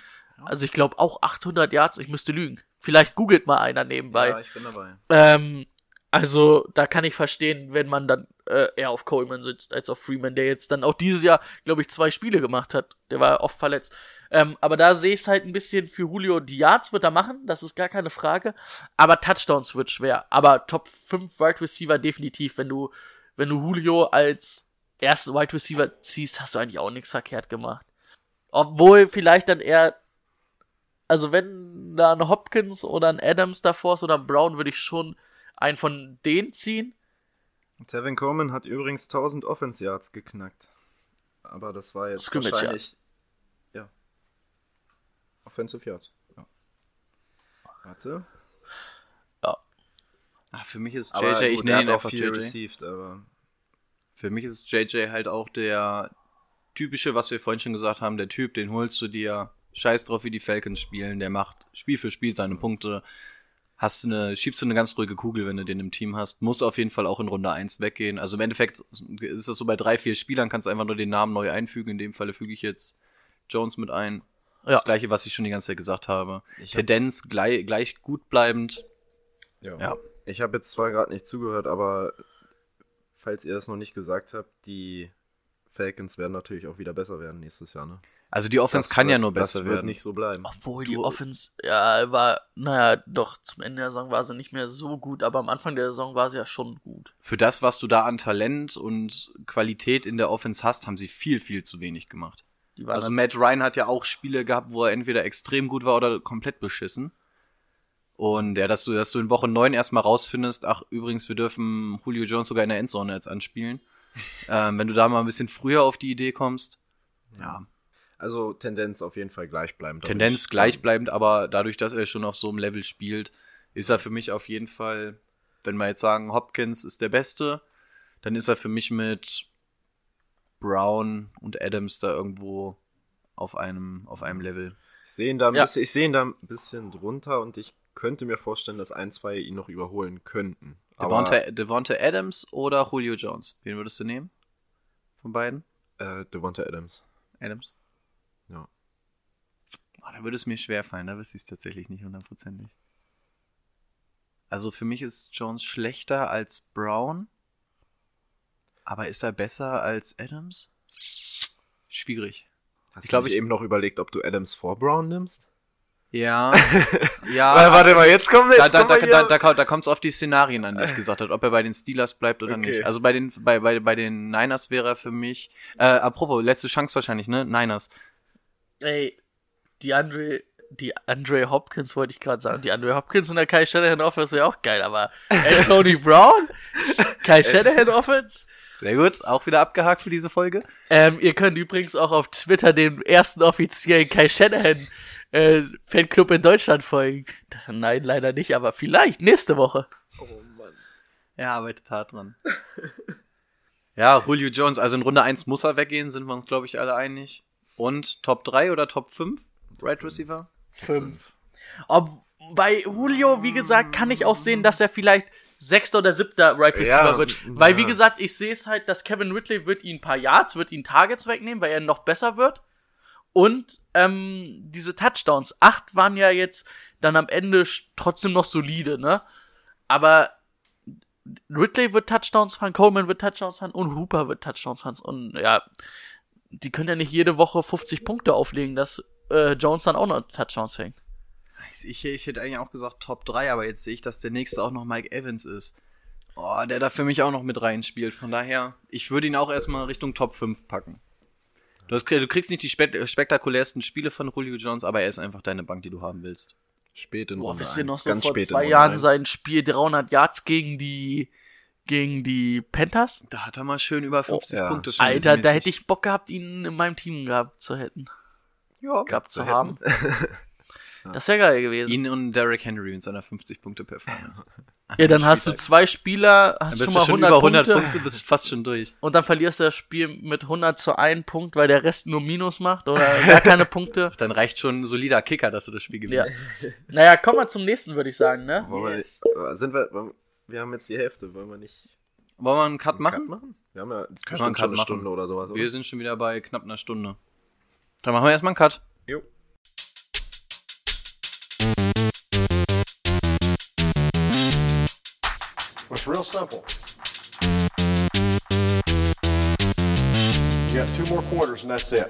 Also ich glaube auch 800 Yards, ich müsste lügen. Vielleicht googelt mal einer nebenbei. Ja, ich bin dabei. Ähm, also da kann ich verstehen, wenn man dann äh, eher auf Coleman sitzt als auf Freeman, der jetzt dann auch dieses Jahr, glaube ich, zwei Spiele gemacht hat. Der war oft verletzt. Ähm, aber da sehe ich es halt ein bisschen für Julio. Die Yards wird er machen, das ist gar keine Frage. Aber Touchdowns wird schwer. Aber Top 5 Wide Receiver definitiv. Wenn du, wenn du Julio als ersten Wide Receiver ziehst, hast du eigentlich auch nichts verkehrt gemacht. Obwohl vielleicht dann eher also wenn da ein Hopkins oder ein Adams davor ist oder ein Brown, würde ich schon einen von denen ziehen. Tevin Coleman hat übrigens 1000 Offense Yards geknackt. Aber das war jetzt Scrimmage wahrscheinlich... Ja. Offensive Yards. Ja. Warte. Ah, für mich ist Aber JJ, ich gut, der nenne ihn auch einfach viel JJ. received, aber... Für mich ist JJ halt auch der typische, was wir vorhin schon gesagt haben, der Typ, den holst du dir, scheiß drauf, wie die Falcons spielen, der macht Spiel für Spiel seine Punkte. Hast du eine, schiebst du eine ganz ruhige Kugel, wenn du den im Team hast. Muss auf jeden Fall auch in Runde 1 weggehen. Also im Endeffekt ist das so bei drei, vier Spielern, kannst du einfach nur den Namen neu einfügen. In dem Falle füge ich jetzt Jones mit ein. Ja. Das gleiche, was ich schon die ganze Zeit gesagt habe. Ich hab- Tendenz gleich, gleich gut bleibend. Ja. Ja. Ich habe jetzt zwar gerade nicht zugehört, aber falls ihr das noch nicht gesagt habt, die Falcons werden natürlich auch wieder besser werden nächstes Jahr, ne? Also die Offense Das kann ja wird- nur besser Das wird werden. nicht so bleiben. Obwohl die Du- Offense, ja, war, naja, doch, zum Ende der Saison war sie nicht mehr so gut, aber am Anfang der Saison war sie ja schon gut. für das, was du da an Talent und Qualität in der Offense hast, haben sie viel, viel zu wenig gemacht. Die waren Also Matt Ryan hat ja auch Spiele gehabt, wo er entweder extrem gut war oder komplett beschissen. Und ja, dass du, dass du in Woche 9 erstmal rausfindest, ach, übrigens, wir dürfen Julio Jones sogar in der Endzone jetzt anspielen. Ähm, wenn du da mal ein bisschen früher auf die Idee kommst. Ja, Also Tendenz auf jeden Fall gleichbleibend. Tendenz gleichbleibend, aber dadurch, dass er schon auf so einem Level spielt, ist er für mich auf jeden Fall, wenn wir jetzt sagen, Hopkins ist der Beste, dann ist er für mich mit Brown und Adams da irgendwo auf einem, auf einem Level. Ich sehe ihn, da ein Ja. bisschen- ich sehe ihn da ein bisschen drunter und ich könnte mir vorstellen, dass ein, zwei ihn noch überholen könnten. Devonta, Devonta Adams oder Julio Jones? Wen würdest du nehmen? Von beiden? äh, Devonta Adams. Adams? Oh, da würde es mir schwer fallen, da wüsste ich es tatsächlich nicht hundertprozentig. Also für mich ist Jones schlechter als Brown, aber ist er besser als Adams? Schwierig. Hast Ich ich glaub, glaube, ich- eben noch überlegt, ob du Adams vor Brown nimmst. Ja, ja. Warte mal, jetzt kommt Da, jetzt da, kommt da, da, hier- da, da kommt es auf die Szenarien an, die ich gesagt habe, ob er bei den Steelers bleibt oder Okay. nicht. Also bei den, bei, bei, bei den Niners wäre er für mich. Äh, apropos, letzte Chance wahrscheinlich, ne? Niners. Ey, die Andre, die Andre Hopkins wollte ich gerade sagen. Die Andre Hopkins und der Kai Shanahan Offense wäre auch geil, aber Anthony Brown, Kai Shanahan Offense. Sehr gut, auch wieder abgehakt für diese Folge. Ähm, ihr könnt übrigens auch auf Twitter den ersten offiziellen Kai Shanahan äh, Fanclub in Deutschland folgen. Nein, leider nicht, aber vielleicht nächste Woche. Er arbeitet hart dran. ja, Julio Jones, also in Runde 1 muss er weggehen, sind wir uns, glaube ich, alle einig. Und Top 3 oder Top 5? Right Receiver? Fünf. Ob, bei Julio, wie gesagt, kann ich auch sehen, dass er vielleicht sechster oder siebter Right Receiver Ja, wird. Weil, wie ja. gesagt, ich sehe es halt, dass Kevin Ridley wird ihn ein paar Yards, wird ihn Targets wegnehmen, weil er noch besser wird. Und ähm, diese Touchdowns, acht waren ja jetzt dann am Ende trotzdem noch solide, ne? Aber Ridley wird Touchdowns fahren, Coleman wird Touchdowns fahren und Hooper wird Touchdowns fahren. Und ja, die können ja nicht jede Woche 50 Punkte auflegen, dass äh, Jones dann auch noch Touchdowns fängt. Ich, ich hätte eigentlich auch gesagt Top 3, aber jetzt sehe ich, dass der nächste auch noch Mike Evans ist. Oh, der da für mich auch noch mit reinspielt. Von daher, ich würde ihn auch erstmal Richtung Top 5 packen. Du, hast, du kriegst nicht die spek spektakulärsten Spiele von Julio Jones, aber er ist einfach deine Bank, die du haben willst. Spät in Boah, Runde wisst ihr noch so ganz vor zwei Jahren sein Spiel 300 Yards gegen die gegen die Panthers? Da hat er mal schön über 50 ja. Punkte. Alter, da hätte ich Bock gehabt, ihn in meinem Team gehabt zu hätten, ja, gehabt zu haben. Das wäre geil gewesen. ihn und Derrick Henry mit seiner 50-Punkte-Performance. ja, dann hast du zwei Spieler, Dann hast bist schon du mal schon 100, über 100 Punkte, Punkte, bist fast schon durch. und dann verlierst du das Spiel mit 100 zu 1 Punkt, weil der Rest nur Minus macht oder gar keine Punkte. Dann reicht schon ein solider Kicker, dass du das Spiel Ja. gewinnst. Naja, kommen wir zum nächsten, würde ich sagen, ne? Wollen wir, sind wir, wir haben jetzt die Hälfte, wollen wir nicht Wollen wir einen Cut einen machen? Cut machen? Wir haben ja jetzt Können wir einen Cut schon eine machen. Stunde oder sowas. Wir Oder? sind schon wieder bei knapp einer Stunde. Dann machen wir erstmal einen Cut. Jo. It's real simple. You got two more quarters and that's it.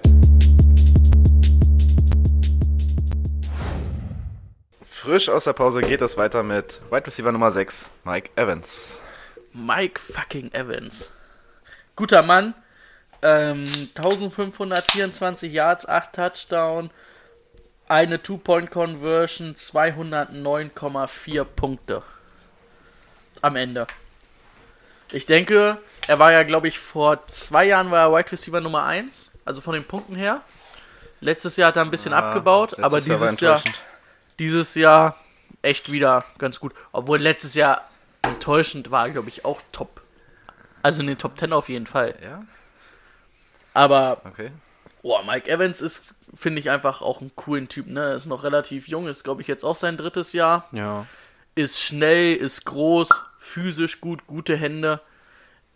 Frisch aus der Pause geht es weiter mit Wide Receiver Nummer 6, Mike Evans. Mike fucking Evans. Guter Mann. Ähm, 1524 Yards, 8 Touchdown, eine Two-Point-Conversion, 209,4 Punkte. Am Ende. Ich denke, er war ja, glaube ich, vor zwei Jahren war er Wide Receiver Nummer 1, also von den Punkten her. Letztes Jahr hat er ein bisschen abgebaut, aber Letztes Jahr war dieses Jahr, dieses Jahr echt wieder ganz gut. Obwohl letztes Jahr enttäuschend war, glaube ich, auch top. Also in den Top 10 auf jeden Fall. Ja, Aber, okay. boah, Mike Evans ist, finde ich, einfach auch ein coolen Typ, ne? Ist noch relativ jung, ist, glaube ich, jetzt auch sein drittes Jahr. Ja. Ist schnell, ist groß, physisch gut, gute Hände.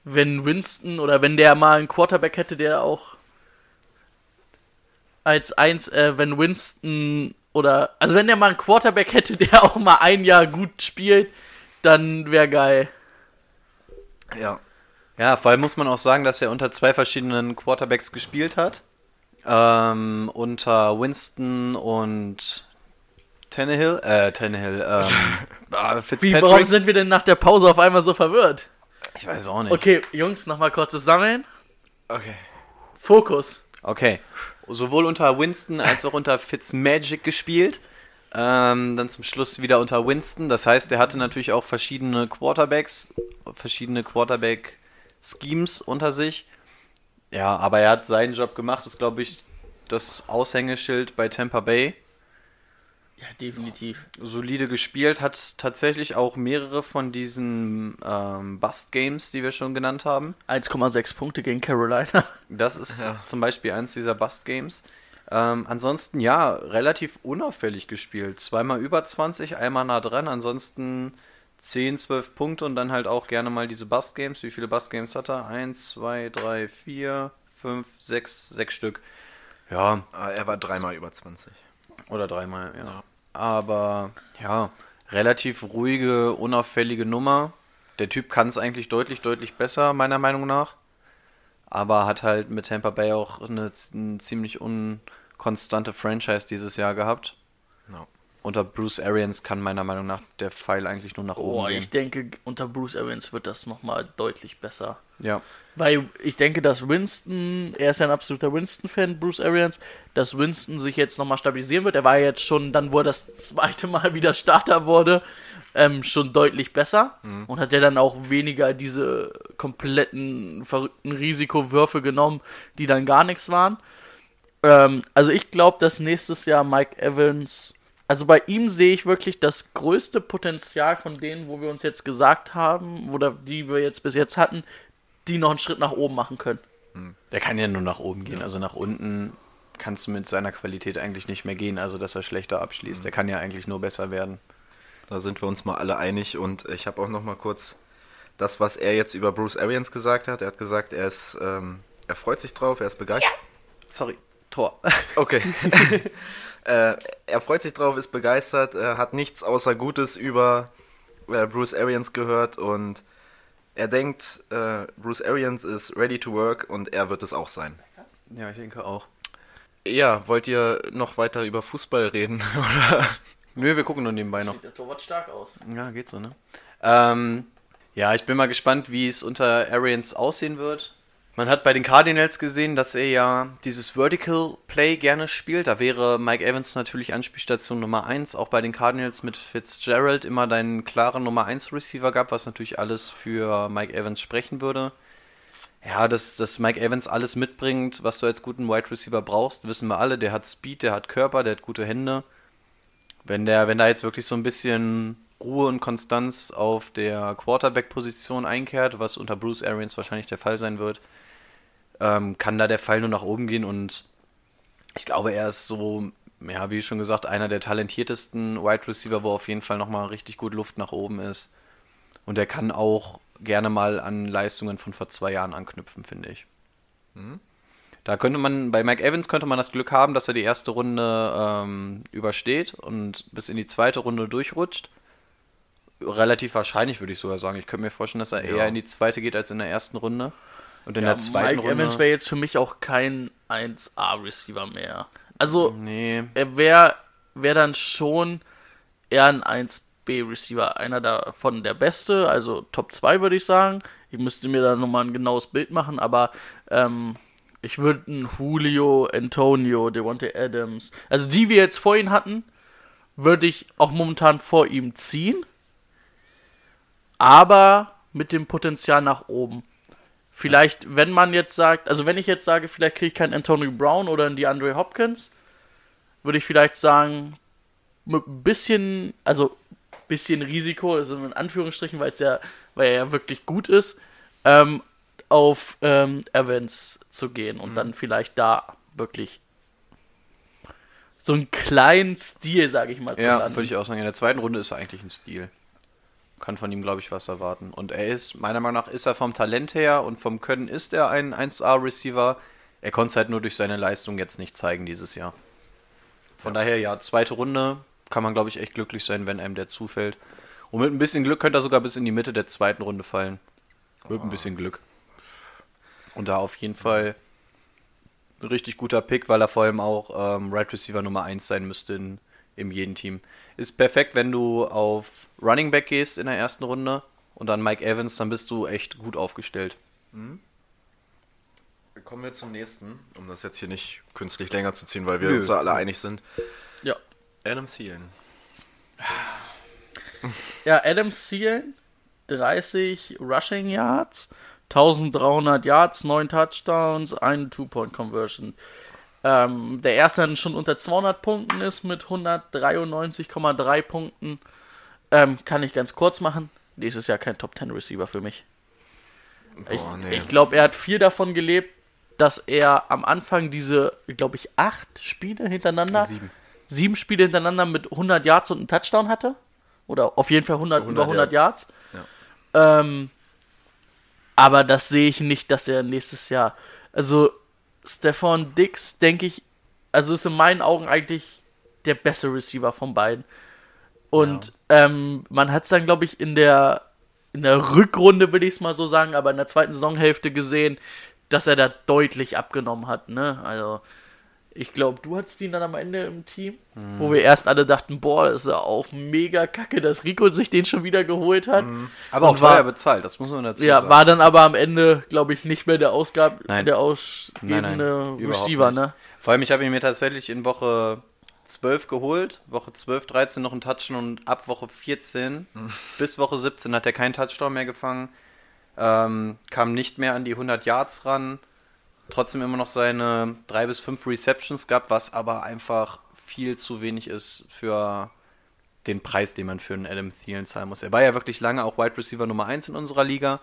Wenn Winston oder wenn der mal einen Quarterback hätte, der auch als eins, äh, wenn Winston oder, also wenn der mal einen Quarterback hätte, der auch mal ein Jahr gut spielt, dann wäre geil. Ja. Ja, vor allem muss man auch sagen, dass er unter zwei verschiedenen Quarterbacks gespielt hat. Ähm, unter Winston und Tannehill, äh, Tannehill, ähm, ah, Wie, warum Fitzpatrick. sind wir denn nach der Pause auf einmal so verwirrt? Ich weiß auch nicht. Okay, Jungs, nochmal kurzes Sammeln. Okay. Fokus. Okay. Sowohl unter Winston als auch unter Fitzmagic gespielt. Ähm, dann zum Schluss wieder unter Winston. Das heißt, er hatte natürlich auch verschiedene Quarterbacks, verschiedene Schemes unter sich. Ja, aber er hat seinen Job gemacht, ist, glaube ich, das Aushängeschild bei Tampa Bay. Ja, definitiv. Solide gespielt, hat tatsächlich auch mehrere von diesen ähm, Bust-Games, die wir schon genannt haben. 1,6 Punkte gegen Carolina. Das ist Ja. zum Beispiel eins dieser Bust-Games. Ähm, ansonsten, ja, relativ unauffällig gespielt. Zweimal über 20, einmal nah dran. Ansonsten 10, 12 Punkte und dann halt auch gerne mal diese Bust-Games. Wie viele Bust-Games hat er? 1, 2, 3, 4, 5, 6, 6 Stück. Ja, Ah, Er war dreimal über 20. oder dreimal, ja. Aber ja, relativ ruhige, unauffällige Nummer. Der Typ kann es eigentlich deutlich, deutlich besser, meiner Meinung nach. Aber hat halt mit Tampa Bay auch eine, eine ziemlich unkonstante Franchise dieses Jahr gehabt. Ja. Unter Bruce Arians kann meiner Meinung nach der Pfeil eigentlich nur nach Oh, oben ich gehen. denke, unter Bruce Arians wird das nochmal deutlich besser. Ja, Weil ich denke, dass Winston, er ist ja ein absoluter Winston-Fan, Bruce Arians, dass Winston sich jetzt nochmal stabilisieren wird. Er war jetzt schon, dann wo er das zweite Mal wieder Starter wurde, ähm, schon deutlich besser und hat ja dann auch weniger diese kompletten verrückten Risikowürfe genommen, die dann gar nichts waren. Ähm, also ich glaube, dass nächstes Jahr Mike Evans, also bei ihm sehe ich wirklich das größte Potenzial von denen, wo wir uns jetzt gesagt haben, oder die wir jetzt bis jetzt hatten, die noch einen Schritt nach oben machen können. der kann ja nur nach oben gehen. Also nach unten kannst du mit seiner Qualität eigentlich nicht mehr gehen. Also dass er schlechter abschließt. Der kann ja eigentlich nur besser werden. Da sind wir uns mal alle einig und ich habe auch noch mal kurz das, was er jetzt über Bruce Arians gesagt hat. Er hat gesagt, er ist, ähm, er freut sich drauf, er ist begeistert. Sorry, Tor. Okay. äh, er freut sich drauf, ist begeistert, er hat nichts außer Gutes über äh, Bruce Arians gehört und er denkt, äh, Bruce Arians ist ready to work und er wird es auch sein. Ja, ich denke auch. Ja, wollt ihr noch weiter über Fußball reden? Oder? Nö, wir gucken nur nebenbei noch. Der Torwart stark aus. Ja, geht so, ne? Ähm, ja, ich bin mal gespannt, wie es unter Arians aussehen wird. Man hat bei den Cardinals gesehen, dass er ja dieses Vertical Play gerne spielt. Da wäre Mike Evans natürlich Anspielstation Nummer 1. Auch bei den Cardinals mit Fitzgerald immer deinen klaren Nummer 1 Receiver gab, was natürlich alles für Mike Evans sprechen würde. Ja, dass, dass Mike Evans alles mitbringt, was du als guten Wide Receiver brauchst, wissen wir alle. Der hat Speed, der hat Körper, der hat gute Hände. Wenn der, wenn da jetzt wirklich so ein bisschen Ruhe und Konstanz auf der Quarterback-Position einkehrt, was unter Bruce Arians wahrscheinlich der Fall sein wird, ähm, kann da der Fall nur nach oben gehen und ich glaube, er ist so, ja, wie schon gesagt, einer der talentiertesten Wide Receiver, wo auf jeden Fall nochmal richtig gut Luft nach oben ist. Und er kann auch gerne mal an Leistungen von vor zwei Jahren anknüpfen, finde ich. Da könnte man, bei Mike Evans könnte man das Glück haben, dass er die erste Runde ähm, übersteht und bis in die zweite Runde durchrutscht. Relativ wahrscheinlich würde ich sogar sagen. Ich könnte mir vorstellen, dass er Ja. eher in die zweite geht als in der ersten Runde. Und in Ja, der zweiten Mike Runde. Evans wäre jetzt für mich auch kein 1A-Receiver mehr. Also, nee, er wäre wär dann schon eher ein 1B-Receiver. Einer davon der beste, also Top 2 würde ich sagen. Ich müsste mir da nochmal ein genaues Bild machen, aber ähm, ich würde einen Julio, Antonio, Devontae Adams, also die wir jetzt vor ihm hatten, würde ich auch momentan vor ihm ziehen. Aber mit dem Potenzial nach oben. Vielleicht, wenn man jetzt sagt, also wenn ich jetzt sage, vielleicht kriege ich keinen Antonio Brown oder einen DeAndre Hopkins, würde ich vielleicht sagen, mit ein bisschen, also bisschen Risiko, also in Anführungsstrichen, weil es ja, weil er ja wirklich gut ist, ähm, auf ähm, Evans zu gehen und dann vielleicht da wirklich so einen kleinen Stil, sage ich mal, zu ja, landen. würde ich auch sagen. In der zweiten Runde ist er eigentlich ein Stil. Kann von ihm, glaube ich, was erwarten. Und er ist, meiner Meinung nach, ist er vom Talent her und vom Können ist er ein 1A-Receiver. Er konnte es halt nur durch seine Leistung jetzt nicht zeigen dieses Jahr. Von daher, ja, zweite Runde kann man, glaube ich, echt glücklich sein, wenn einem der zufällt. Und mit ein bisschen Glück könnte er sogar bis in die Mitte der zweiten Runde fallen. Mit ein bisschen Glück. Und da auf jeden Fall ein richtig guter Pick, weil er vor allem auch ähm, Right Receiver Nummer 1 sein müsste in, in jedem Team. Ist perfekt, wenn du auf Running Back gehst in der ersten Runde und dann Mike Evans, dann bist du echt gut aufgestellt. Kommen wir zum nächsten, um das jetzt hier nicht künstlich länger zu ziehen, weil wir Nö. uns da alle einig sind. Ja. Adam Thielen. Ja, Adam Thielen, 30 Rushing Yards, 1300 Yards, 9 Touchdowns, eine Two-Point-Conversion. Ähm, der erste dann schon unter 200 Punkten ist mit 193,3 Punkten. Ähm, kann ich ganz kurz machen. Nächstes Jahr kein Top 10 Receiver für mich. Ich, Boah, nee. ich glaube, er hat viel davon gelebt, dass er am Anfang diese, glaube ich, acht Spiele hintereinander, Sieben. sieben Spiele hintereinander mit 100 Yards und einem Touchdown hatte. Oder auf jeden Fall 100, 100 über 100 Yards. Ja. Ähm, aber das sehe ich nicht, dass er nächstes Jahr. Also, Stefan Dix, denke ich, also ist in meinen Augen eigentlich der bessere Receiver von beiden. Und ähm, man hat es dann, glaube ich, in der, in der Rückrunde, will ich es mal so sagen, aber in der zweiten Saisonhälfte gesehen, dass er da deutlich abgenommen hat. Ne? Also, ich glaube, du hattest ihn dann am Ende im Team, wo wir erst alle dachten, boah, das ist ja auch mega kacke, dass Rico sich den schon wieder geholt hat. Aber auch war- teuer bezahlt, das muss man dazu Ja, sagen. war dann aber am Ende, glaube ich, nicht mehr der Ausgab, Nein. der ausgebende Receiver, ne? Vor allem, ich habe ihn mir tatsächlich in Woche 12 geholt, Woche 12, 13 noch einen Touchdown und ab Woche 14 bis Woche 17 hat er keinen Touchdown mehr gefangen, ähm, kam nicht mehr an die 100 Yards ran, trotzdem immer noch seine drei bis fünf Receptions gehabt, was aber einfach viel zu wenig ist für den Preis, den man für einen Adam Thielen zahlen muss. Er war ja wirklich lange auch Wide Receiver Nummer 1 in unserer Liga,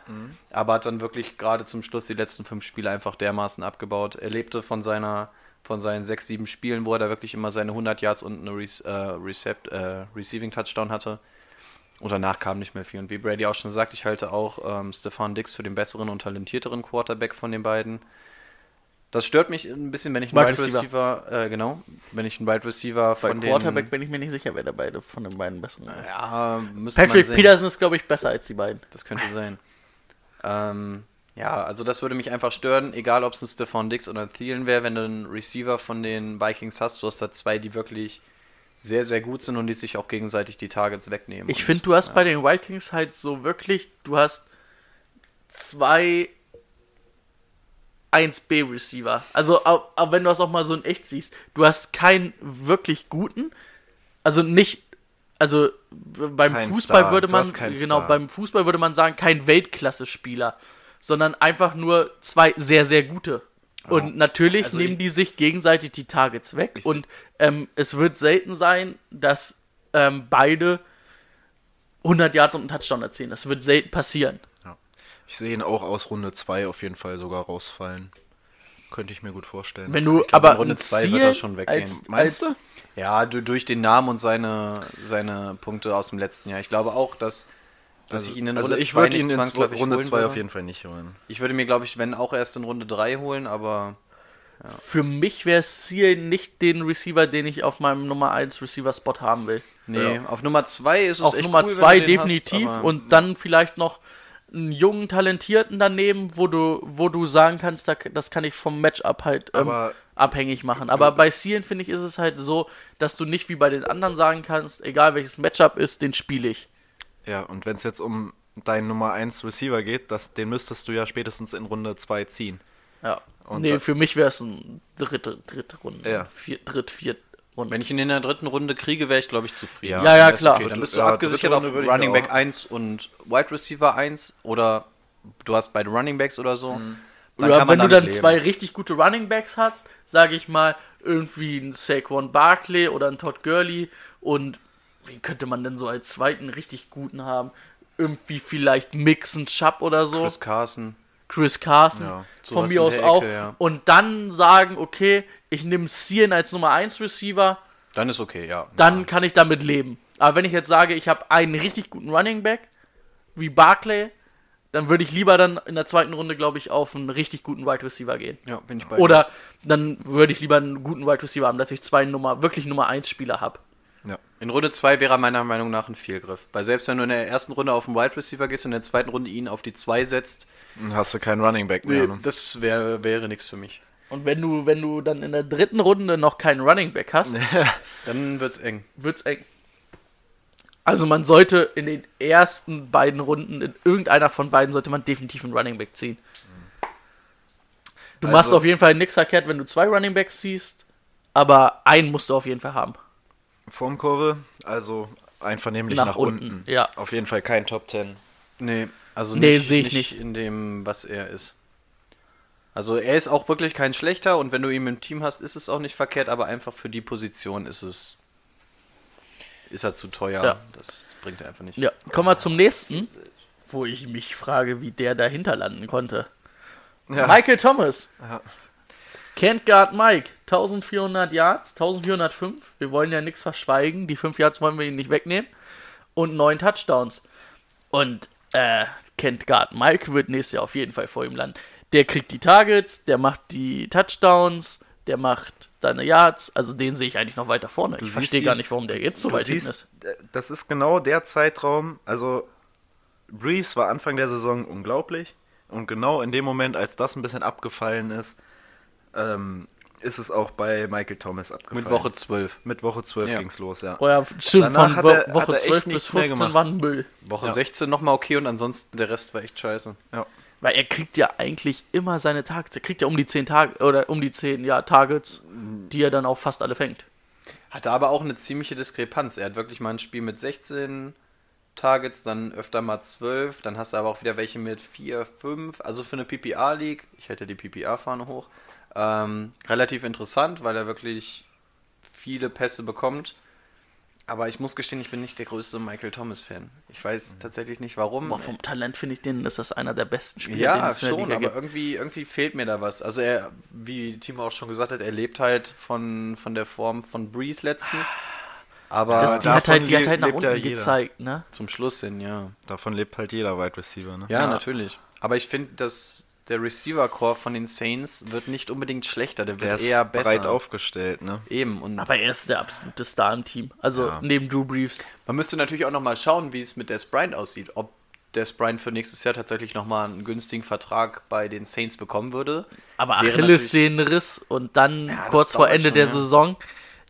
aber hat dann wirklich gerade zum Schluss die letzten fünf Spiele einfach dermaßen abgebaut. Er lebte von seiner von seinen sechs, sieben Spielen, wo er da wirklich immer seine 100 Yards und eine Re äh, Recept, äh, Receiving Touchdown hatte. Und danach kam nicht mehr viel. Und wie Brady auch schon sagt, ich halte auch ähm, Stefan Dix für den besseren und talentierteren Quarterback von den beiden. Das stört mich ein bisschen, wenn ich einen Wide Wide Receiver, äh, genau, wenn ich einen Wide Receiver Bei von Quarterback den, bin ich mir nicht sicher, wer der beide von den beiden besten ist. ja, müsste man Patrick sehen. Peterson ist, glaube ich, besser als die beiden. Das könnte sein. ähm, ja, also das würde mich einfach stören, egal ob es ein Stefan Dix oder ein Thielen wäre, wenn du einen Receiver von den Vikings hast, du hast da zwei, die wirklich sehr, sehr gut sind und die sich auch gegenseitig die Targets wegnehmen. Ich finde, du hast ja. bei den Vikings halt so wirklich, du hast zwei 1B-Receiver. Also, auch, auch wenn du das auch mal so in echt siehst, du hast keinen wirklich guten, also nicht, also beim Kein Fußball Star, würde man, genau, Star. beim Fußball würde man sagen, kein Weltklasse-Spieler, sondern einfach nur zwei sehr, sehr gute. Und natürlich Also nehmen ich- die sich gegenseitig die Targets weg. Und ähm, es wird selten sein, dass ähm, beide 100 Yards und einen Touchdown erzielen. Das wird selten passieren. Ich sehe ihn auch aus Runde 2 auf jeden Fall sogar rausfallen. Könnte ich mir gut vorstellen. Wenn du Ich glaub, aber in Runde ein zwei Ziel wird er schon weggehen. Als, Meinst als, Ja, du, durch den Namen und seine, seine Punkte aus dem letzten Jahr. Ich glaube auch, dass, dass ich ihn in also Runde ich zwei würde ihn in Runde 2 auf jeden Fall nicht holen. Ich würde mir, glaube ich, wenn auch erst in Runde 3 holen, aber Für mich wäre Ziel nicht den Receiver, den ich auf meinem Nummer 1 Receiver-Spot haben will. nee, auf Nummer 2 ist es Auf echt Nummer cool, wenn 2 du den hast, definitiv aber- und dann vielleicht noch einen jungen, talentierten daneben, wo du, wo du sagen kannst, da, das kann ich vom Matchup halt ähm, abhängig machen. Aber bei Zielen finde ich, ist es halt so, dass du nicht wie bei den anderen sagen kannst, egal welches Matchup ist, den spiele ich. Ja, und wenn es jetzt um deinen Nummer 1 Receiver geht, das, den müsstest du ja spätestens in Runde 2 ziehen. Ja. Und nee, für mich wäre es ein dritte, dritte Runde. Ja. Vier, dritt, viert Runde. Wenn ich ihn in der dritten Runde kriege, wäre ich, glaube ich, zufrieden. Ja. Ja, ja, klar. Okay. Dann bist du Ja, abgesichert auf Running Back auch- 1 und Wide Receiver 1 oder du hast beide Running Backs oder so. Mhm. Dann Oder kann man wenn du dann leben. zwei richtig gute Running Backs hast, sage ich mal, irgendwie ein Saquon Barkley oder ein Todd Gurley und wie könnte man denn so als zweiten richtig guten haben? Irgendwie vielleicht Mixon Chubb oder so. Chris Carson. Chris Carson Ja, von mir aus der auch. Ecke, ja. Und dann sagen, okay, ich nehme Cien als Nummer 1 Receiver, Dann ist okay, ja. dann kann ich damit leben. Aber wenn ich jetzt sage, ich habe einen richtig guten Running Back, wie Barkley, dann würde ich lieber dann in der zweiten Runde, glaube ich, auf einen richtig guten Wide Receiver gehen. Ja, bin ich bei dir. Oder dann würde ich lieber einen guten Wide Receiver haben, dass ich zwei Nummer, wirklich Nummer 1 Spieler habe. Ja. In Runde 2 wäre er meiner Meinung nach ein Fehlgriff. Weil selbst wenn du in der ersten Runde auf den Wide Receiver gehst und in der zweiten Runde ihn auf die 2 setzt, Dann hast du keinen Running Back mehr. ne? das wär, wäre nichts für mich. Und wenn du, wenn du dann in der dritten Runde noch keinen Running Back hast, Dann wird's eng. wird's eng. Also man sollte in den ersten beiden Runden, in irgendeiner von beiden, sollte man definitiv einen Running Back ziehen. Du Also- machst auf jeden Fall nichts verkehrt, wenn du zwei Running Backs ziehst, aber einen musst du auf jeden Fall haben. Formkurve, also einvernehmlich Nach nach, unten, unten. ja. Auf jeden Fall kein Top 10. Nee, Also Nee, nicht, nicht nicht. in dem, was er ist. Also er ist auch wirklich kein schlechter und wenn du ihn im Team hast, ist es auch nicht verkehrt, aber einfach für die Position ist es ist er zu teuer. Ja. Das bringt er einfach nicht. Ja, kommen wir zum nächsten, wo ich mich frage, wie der dahinter landen konnte. Ja. Michael Thomas. Ja. Can't guard Mike. 1400 Yards, 1405. Wir wollen ja nichts verschweigen. Die 5 Yards wollen wir ihn nicht wegnehmen. Und 9 Touchdowns. Und äh, Can't guard Mike wird nächstes Jahr auf jeden Fall vor ihm landen. Der kriegt die Targets, der macht die Touchdowns, der macht seine Yards. Also den sehe ich eigentlich noch weiter vorne. ich siehst verstehe ihn- gar nicht, warum der jetzt so Du weit hinten siehst, ist. äh, das ist genau der Zeitraum, also Breeze war Anfang der Saison unglaublich und genau in dem Moment, als das ein bisschen abgefallen ist, ähm, ist es auch bei Michael Thomas abgefallen. Mit Woche 12. Mit Woche 12 Ja. ging's los, ja. Oh ja, stimmt, Danach von er- hat Woche er echt 12 bis nichts mehr 15 gemacht. war ein Müll. Woche Ja. 16 nochmal okay und ansonsten der Rest war echt scheiße. ja. Weil er kriegt ja eigentlich immer seine Targets. Er kriegt ja um die 10 Tage oder um die 10 ja, Targets, die er dann auch fast alle fängt. Hatte aber auch eine ziemliche Diskrepanz. Er hat wirklich mal ein Spiel mit 16 Targets, dann öfter mal 12, dann hast du aber auch wieder welche mit 4, 5. Also für eine PPA-League, ich hätte die PPA-Fahne hoch, ähm, relativ interessant, weil er wirklich viele Pässe bekommt. Aber ich muss gestehen, ich bin nicht der größte Michael Thomas-Fan. Ich weiß tatsächlich nicht warum. Boah, vom Talent finde ich den, ist das einer der besten Spieler, den Ja, es in der schon, Liga aber gibt. irgendwie, irgendwie fehlt mir da was. Also er, wie Timo auch schon gesagt hat, er lebt halt von, von der Form von Breeze letztens. Aber Das, die hat halt, die hat halt nach unten ja gezeigt, ne? zum Schluss hin, ja. Davon lebt halt jeder Wide Receiver, ne? Ja, Ja. natürlich. Aber ich finde, dass der Receiver-Core von den Saints wird nicht unbedingt schlechter, der wird Der ist eher besser. breit aufgestellt, ne? Eben. Und Aber er ist der absolute Star im Team. Also Ja. neben Drew Brees. man müsste natürlich auch nochmal schauen, wie es mit Des Bryant aussieht. Ob Des Bryant für nächstes Jahr tatsächlich nochmal einen günstigen Vertrag bei den Saints bekommen würde. Aber Achillessehnenriss und dann Ja, kurz vor Ende schon, der ja. Saison.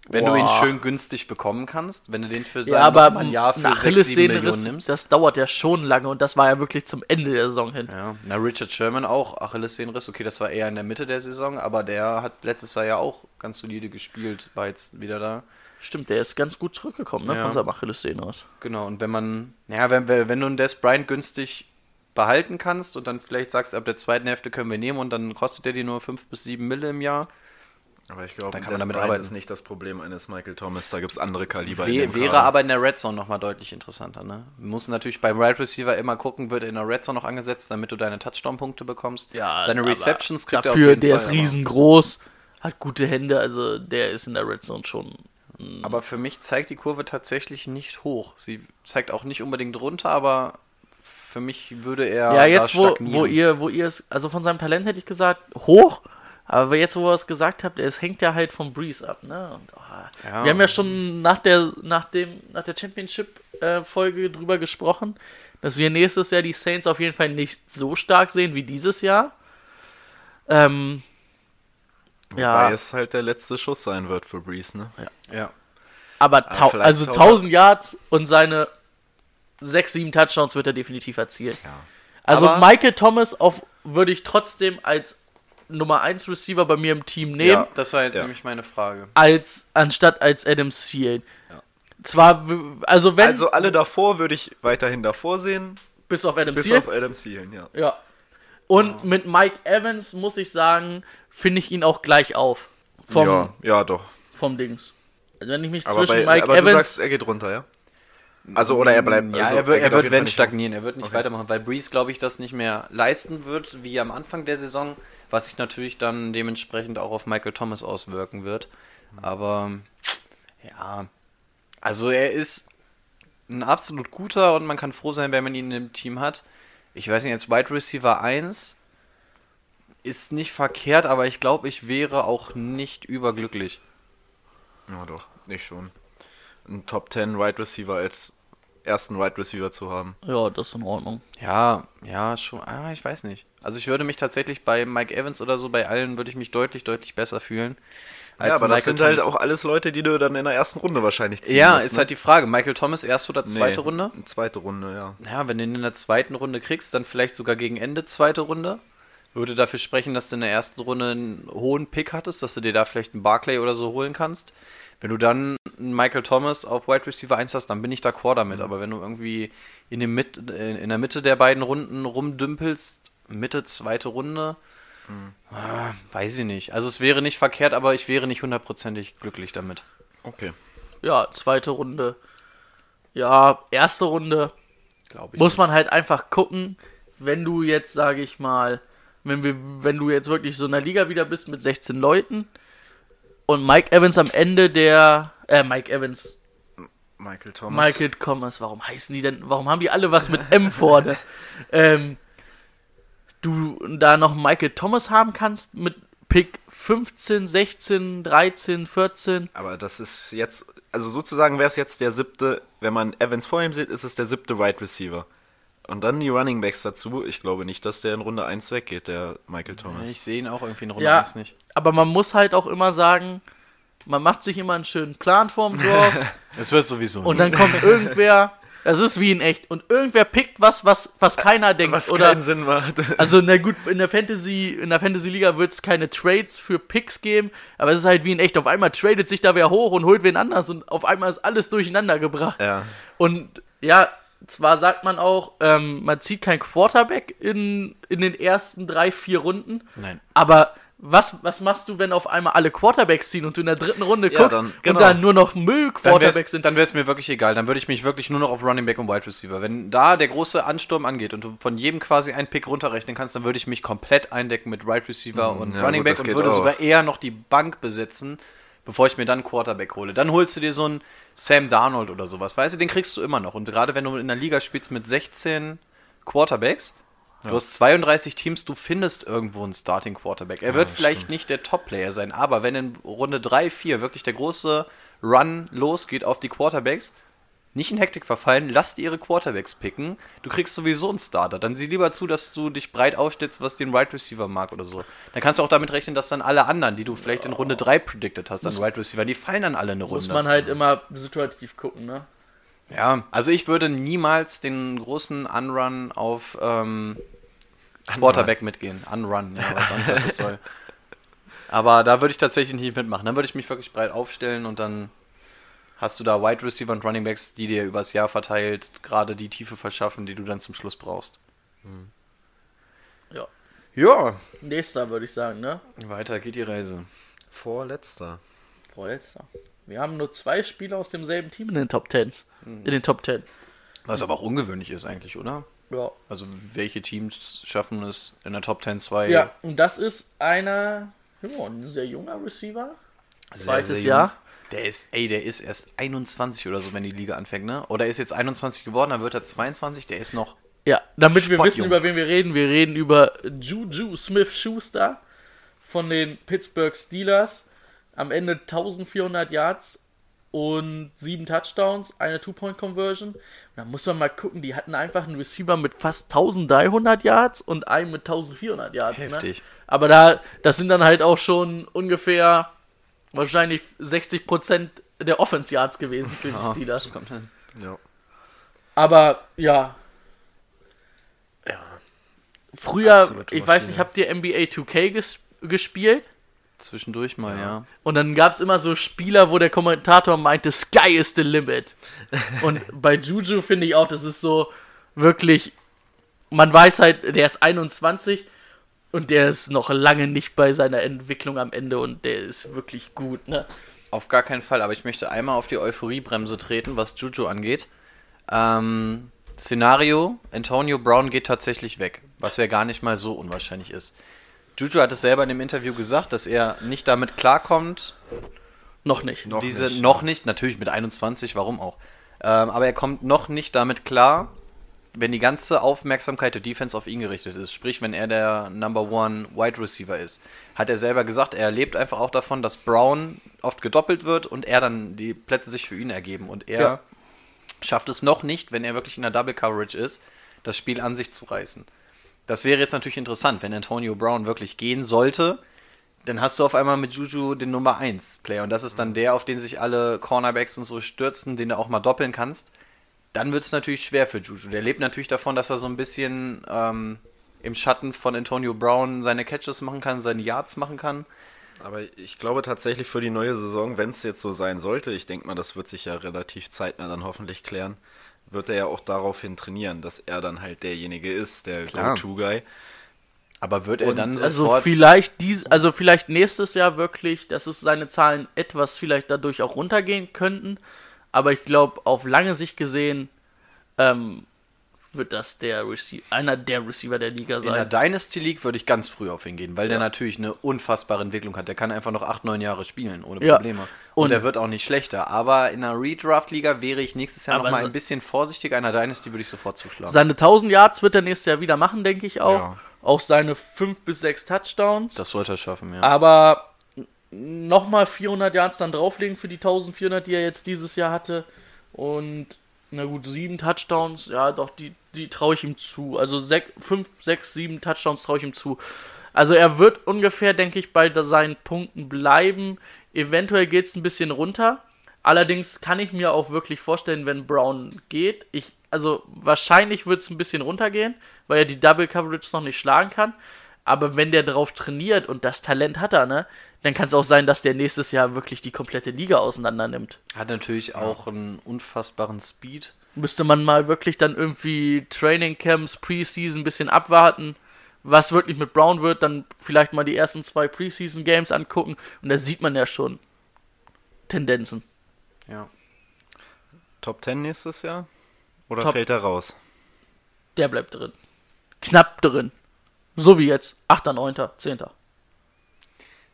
Wenn du ihn Boah. schön günstig bekommen kannst, wenn du den für sein Ja, aber ein Jahr für ein 6, 7 Millionen nimmst. das dauert ja schon lange und das war ja wirklich zum Ende der Saison hin. Ja, na Richard Sherman auch, Achillessehnenriss, okay, das war eher in der Mitte der Saison, aber der hat letztes Jahr ja auch ganz solide gespielt, war jetzt wieder da. Stimmt, der ist ganz gut zurückgekommen ne, Ja. von seinem Achillessehnenriss. Genau, und wenn man, ja, wenn, wenn wenn du einen Des Bryant günstig behalten kannst und dann vielleicht sagst, ab der zweiten Hälfte können wir nehmen und dann kostet der dir nur 5 bis 7 Mille im Jahr, Aber ich glaube, Da kann man damit Bryant arbeiten. ist nicht das Problem eines Michael Thomas. Da gibt es andere Kaliber. in wär, dem wäre Kader. aber in der Red Zone nochmal deutlich interessanter. Ne? Man muss natürlich beim Wide Receiver immer gucken, wird er in der Red Zone noch angesetzt, damit du deine Touchdown-Punkte bekommst. Ja, Seine Receptions kriegt er auf Dafür, jeden der Fall. ist riesengroß, hat gute Hände, also der ist in der Red Zone schon. Aber, aber für mich zeigt die Kurve tatsächlich nicht hoch. Sie zeigt auch nicht unbedingt runter, aber für mich würde er. Ja, jetzt da wo, wo ihr, wo ihr es, also von seinem Talent hätte ich gesagt, hoch, aber jetzt, wo ihr es gesagt habt, es hängt ja halt vom Breeze ab, ne? Und, oh, Ja. Wir haben ja schon nach der, nach dem, nach der Championship-Folge drüber gesprochen, dass wir nächstes Jahr die Saints auf jeden Fall nicht so stark sehen wie dieses Jahr. Ähm, Wobei ja, es halt der letzte Schuss sein wird für Breeze, ne? Ja. aber tau vielleicht also tausend- 1000 Yards und seine 6, 7 Touchdowns wird er definitiv erzielen. Ja. Also Aber- Michael Thomas auf würde ich trotzdem als Nummer 1 Receiver bei mir im Team nehmen, Ja. Das war jetzt Ja. nämlich meine Frage. als anstatt als Adam Thielen. Ja. Zwar, also wenn Also alle davor würde ich weiterhin davor sehen, bis auf Adam bis Thielen. auf Adam Thielen, ja. Ja. Und mit Mike Evans muss ich sagen, finde ich ihn auch gleich auf vom ja, ja, doch. vom Dings. Also wenn ich mich Aber, zwischen bei, Mike aber du Evans sagst, er geht runter, ja? Also, oder er bleibt. Ja, also, er wird, er wird wenn stagnieren, er wird nicht Okay. weitermachen, weil Breeze, glaube ich, das nicht mehr leisten wird, wie am Anfang der Saison, was sich natürlich dann dementsprechend auch auf Michael Thomas auswirken wird. Aber ja, also er ist ein absolut guter und man kann froh sein, wenn man ihn im Team hat. Ich weiß nicht, als Wide Receiver 1 ist nicht verkehrt, aber ich glaube, ich wäre auch nicht überglücklich. Ja, doch, ich schon. Ein Top 10 Wide Receiver als ersten Wide Receiver zu haben. Ja, das ist in Ordnung. Ja, ja, schon. Ah, ich weiß nicht. Also ich würde mich tatsächlich bei Mike Evans oder so, bei allen würde ich mich deutlich, deutlich besser fühlen. ja, aber das Michael sind halt Thomas. auch alles Leute, die du dann in der ersten Runde wahrscheinlich ziehen Ja, musst, ist ne? halt die Frage. Michael Thomas, erste oder zweite Nee, Runde? Zweite Runde, ja. Ja, wenn du ihn in der zweiten Runde kriegst, dann vielleicht sogar gegen Ende zweite Runde. Würde dafür sprechen, dass du in der ersten Runde einen hohen Pick hattest, dass du dir da vielleicht einen Barclay oder so holen kannst. Wenn du dann einen Michael Thomas auf Wide Receiver 1 hast, dann bin ich d'accord damit. Mhm. Aber wenn du irgendwie in, dem Mit in der Mitte der beiden Runden rumdümpelst, Mitte, zweite Runde, Mhm. ah, weiß ich nicht. Also es wäre nicht verkehrt, aber ich wäre nicht hundertprozentig glücklich damit. Okay. Ja, zweite Runde. Ja, erste Runde Glaube ich. muss nicht. man halt einfach gucken, wenn du jetzt, sage ich mal, wenn wir, wenn du jetzt wirklich so in der Liga wieder bist mit 16 Leuten und Mike Evans am Ende der, äh, Mike Evans, Michael Thomas. Michael Thomas, warum heißen die denn, warum haben die alle was mit M vorne? ähm, du da noch Michael Thomas haben kannst mit Pick 15, 16, 13, 14. Aber das ist jetzt, also sozusagen wäre es jetzt der siebte, wenn man Evans vor ihm sieht, ist es der siebte Wide Receiver. Und dann die Running Backs dazu. Ich glaube nicht, dass der in Runde 1 weggeht, der Michael Thomas. Ich sehe ihn auch irgendwie in Runde Ja, 1 nicht. aber man muss halt auch immer sagen, man macht sich immer einen schönen Plan vorm Draft Es wird sowieso. und dann kommt irgendwer, das ist wie in echt, und irgendwer pickt was, was, was keiner denkt. Was oder, keinen Sinn macht. also na gut, in der Fantasy, in der Fantasy Liga wird es keine Trades für Picks geben, aber es ist halt wie in echt. Auf einmal tradet sich da wer hoch und holt wen anders und auf einmal ist alles durcheinander gebracht. ja. Und ja, zwar sagt man auch, ähm, man zieht kein Quarterback in, in den ersten drei, vier Runden, Nein. aber was, was machst du, wenn auf einmal alle Quarterbacks ziehen und du in der dritten Runde Ja, guckst dann- genau. und da nur noch Dann Müll-Quarterbacks wäre sind? dann wär's mir wirklich egal. Dann würde ich mich wirklich nur noch auf Running Back und Wide Receiver. Wenn da der große Ansturm angeht und du von jedem quasi einen Pick runterrechnen kannst, dann würde ich mich komplett eindecken mit Wide Receiver und Mhm. ja, Running gut, Back und würde auch. sogar eher noch die Bank besetzen, bevor ich mir dann Quarterback hole. Dann holst du dir so einen Sam Darnold oder sowas. Weißt du, den kriegst du immer noch. Und gerade wenn du in der Liga spielst mit 16 Quarterbacks, Du hast 32 Teams, du findest irgendwo einen Starting Quarterback. Er wird vielleicht nicht der Top-Player sein, aber wenn in Runde 3, 4 wirklich der große Run losgeht auf die Quarterbacks, nicht in Hektik verfallen, lass die ihre Quarterbacks picken. Du kriegst sowieso einen Starter. Dann sieh lieber zu, dass du dich breit aufstellst, was den Wide Receiver mag oder so. Dann kannst du auch damit rechnen, dass dann alle anderen, die du vielleicht in Runde 3 predicted hast, an Wide Receiver, die fallen dann alle eine Runde. Muss man halt immer situativ gucken, ne? Ja, also ich würde niemals den großen Unrun auf ähm, Quarterback mitgehen. Unrun, ja, was anderes es soll. Aber da würde ich tatsächlich nicht mitmachen. Dann würde ich mich wirklich breit aufstellen und dann hast du da Wide Receiver und Running Backs, die dir übers Jahr verteilt gerade die Tiefe verschaffen, die du dann zum Schluss brauchst. Ja. Ja, Nächster würde ich sagen, ne? weiter geht die Reise. Vorletzter. Vorletzter. Wir haben nur zwei Spieler aus demselben Team in den Top Tens. In den Top Ten. Was aber auch ungewöhnlich ist eigentlich, oder? Ja. Also welche Teams schaffen es in der Top 10 2? Ja, und das ist einer, ja, ein sehr junger Receiver. Zweites Jahr. Der ist, ey, der ist erst 21 oder so, wenn die Liga anfängt, ne? Oder ist jetzt 21 geworden, dann wird er 22, der ist noch. Ja, damit wir wissen, über wen wir reden. Wir reden über Juju Smith-Schuster von den Pittsburgh Steelers. Am Ende 1400 Yards und sieben Touchdowns, eine Two-Point-Conversion. Da muss man mal gucken, die hatten einfach einen Receiver mit fast 1300 Yards und einen mit 1400 Yards. Heftig. Ne? Aber da, das sind dann halt auch schon ungefähr wahrscheinlich 60% der Offense-Yards gewesen für die Steelers. Das kommt hin. Ja. Aber ja. Ja. Früher, Absolute ich weiß nicht, habt ihr NBA 2K ges gespielt? Zwischendurch mal, ja. Und dann gab es immer so Spieler, wo der Kommentator meinte, Sky is the limit. Und bei Juju finde ich auch, das ist so wirklich, man weiß halt, der ist 21 und der ist noch lange nicht bei seiner Entwicklung am Ende und der ist wirklich gut, ne? Auf gar keinen Fall, aber ich möchte einmal auf die Euphoriebremse treten, was Juju angeht. Ähm, Szenario, Antonio Brown geht tatsächlich weg, was ja gar nicht mal so unwahrscheinlich ist. Juju hat es selber in dem Interview gesagt, dass er nicht damit klarkommt, Noch nicht. Noch diese nicht. noch nicht, natürlich mit 21, warum auch. Ähm, aber er kommt noch nicht damit klar, wenn die ganze Aufmerksamkeit der Defense auf ihn gerichtet ist. Sprich, wenn er der Number One Wide Receiver ist. Hat er selber gesagt, er lebt einfach auch davon, dass Brown oft gedoppelt wird und er dann die Plätze sich für ihn ergeben. Und er Ja. schafft es noch nicht, wenn er wirklich in der Double Coverage ist, das Spiel an sich zu reißen. Das wäre jetzt natürlich interessant, wenn Antonio Brown wirklich gehen sollte, dann hast du auf einmal mit Juju den Nummer 1 Player und das ist dann der, auf den sich alle Cornerbacks und so stürzen, den du auch mal doppeln kannst. Dann wird es natürlich schwer für Juju. Der lebt natürlich davon, dass er so ein bisschen ähm, im Schatten von Antonio Brown seine Catches machen kann, seine Yards machen kann. Aber ich glaube tatsächlich für die neue Saison, wenn es jetzt so sein sollte, ich denke mal, das wird sich ja relativ zeitnah dann hoffentlich klären, wird er ja auch daraufhin trainieren, dass er dann halt derjenige ist, der. Go-To-Guy. Aber wird er Und dann Also sofort... vielleicht dies, also vielleicht nächstes Jahr wirklich, dass es seine Zahlen etwas vielleicht dadurch auch runtergehen könnten. Aber ich glaube, auf lange Sicht gesehen ähm, wird das der Receiver, einer der Receiver der Liga In der sein. Dynasty League würde ich ganz früh auf ihn gehen, weil der Ja. natürlich eine unfassbare Entwicklung hat. Der kann einfach noch 8, 9 Jahre spielen, ohne Ja. Probleme. Und, Und- er wird auch nicht schlechter. Aber in einer Redraft-Liga wäre ich nächstes Jahr Aber noch mal so- ein bisschen vorsichtiger. In der Dynasty würde ich sofort zuschlagen. Seine 1000 Yards wird er nächstes Jahr wieder machen, denke ich auch. Ja. Auch seine 5 bis 6 Touchdowns. das sollte er schaffen, ja. Aber nochmal 400 Yards dann drauflegen für die 1400, die er jetzt dieses Jahr hatte. Und, na gut, 7 Touchdowns, ja, doch, die, die traue ich ihm zu. Also 5, 6, 7 Touchdowns traue ich ihm zu. Also er wird ungefähr, denke ich, bei seinen Punkten bleiben. Eventuell geht es ein bisschen runter. Allerdings kann ich mir auch wirklich vorstellen, wenn Brown geht, ich, also wahrscheinlich wird es ein bisschen runtergehen, weil er die Double Coverage noch nicht schlagen kann. Aber wenn der drauf trainiert und das Talent hat er, ne, dann kann es auch sein, dass der nächstes Jahr wirklich die komplette Liga auseinander nimmt. Hat natürlich auch einen unfassbaren Speed. Müsste man mal wirklich dann irgendwie Training Camps, Preseason ein bisschen abwarten, was wirklich mit Brown wird, dann vielleicht mal die ersten zwei Preseason Games angucken und da sieht man ja schon Tendenzen. Ja. Top 10 nächstes Jahr? Oder Top- fällt er raus? Der bleibt drin. Knapp drin. So wie jetzt. 8., 9., 10.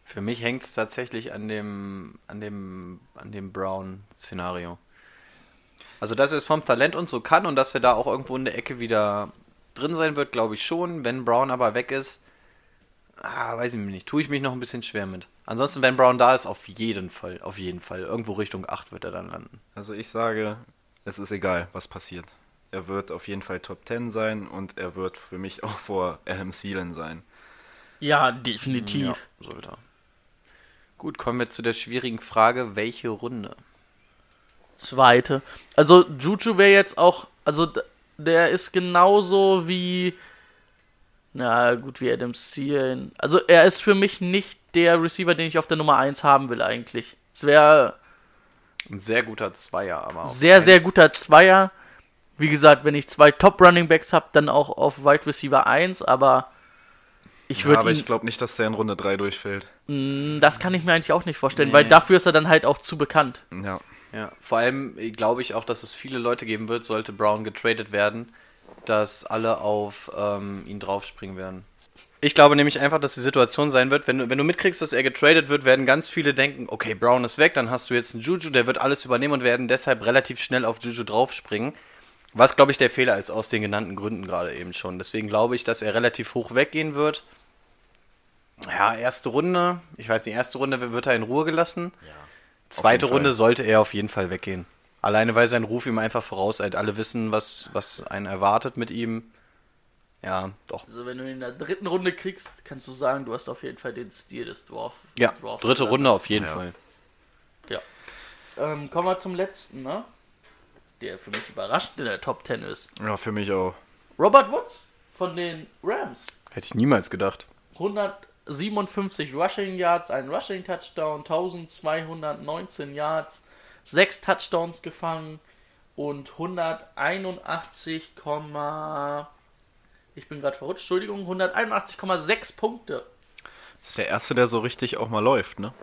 Für mich hängt es tatsächlich an dem, an dem, an dem Brown-Szenario. Also, dass er es vom Talent und so kann und dass er da auch irgendwo in der Ecke wieder drin sein wird, glaube ich schon. Wenn Brown aber weg ist, ah, weiß ich nicht, tue ich mich noch ein bisschen schwer mit. Ansonsten, wenn Brown da ist, auf jeden Fall, auf jeden Fall. Irgendwo Richtung 8 wird er dann landen. Also ich sage, es ist egal, was passiert. Er wird auf jeden Fall Top 10 sein und er wird für mich auch vor Adam Thielen sein. Ja, definitiv. Ja, sollte er. Gut, kommen wir zu der schwierigen Frage, welche Runde? Zweite. Also Juju wäre jetzt auch, also der ist genauso wie, na gut, wie Adam Thielen. Also er ist für mich nicht der Receiver, den ich auf der Nummer 1 haben will eigentlich. Es wäre Ein sehr guter Zweier, aber sehr, sehr eins- guter Zweier. Wie gesagt, wenn ich zwei Top Running Backs habe, dann auch auf Wide Receiver 1, aber ich Ja, würde aber ihn, ich glaube nicht, dass der in Runde 3 durchfällt. Mh, das kann ich mir eigentlich auch nicht vorstellen, Nee. weil dafür ist er dann halt auch zu bekannt. Ja. Ja, vor allem äh, glaube ich auch, dass es viele Leute geben wird, sollte Brown getradet werden, dass alle auf ähm, ihn draufspringen werden. Ich glaube nämlich einfach, dass die Situation sein wird, wenn du, wenn du mitkriegst, dass er getradet wird, werden ganz viele denken, okay, Brown ist weg, dann hast du jetzt einen Juju, der wird alles übernehmen und werden deshalb relativ schnell auf Juju draufspringen. Was, glaube ich, der Fehler ist, aus den genannten Gründen gerade eben schon. Deswegen glaube ich, dass er relativ hoch weggehen wird. Ja, erste Runde, ich weiß nicht, erste Runde wird er in Ruhe gelassen. Zweite jeden Runde Fall. sollte er auf jeden Fall weggehen. Alleine weil sein Ruf ihm einfach vorauseilt. Alle wissen, was, was einen erwartet mit ihm. Ja, doch. Also wenn du ihn in der dritten Runde kriegst, kannst du sagen, du hast auf jeden Fall den Stil des Dwarf. Ja, Dwarfs dritte. Runde auf jeden Ja. Fall. Ja. Ähm, kommen wir zum letzten, ne? Der für mich überrascht in der Top 10 ist. Ja, für mich auch. Robert Woods von den Rams. Hätte ich niemals gedacht. 157 Rushing Yards, ein Rushing Touchdown, 1219 Yards, 6 Touchdowns gefangen und 181, ich bin gerade verrutscht, Entschuldigung, 181,6 Punkte. Das ist der erste, der so richtig auch mal läuft, ne?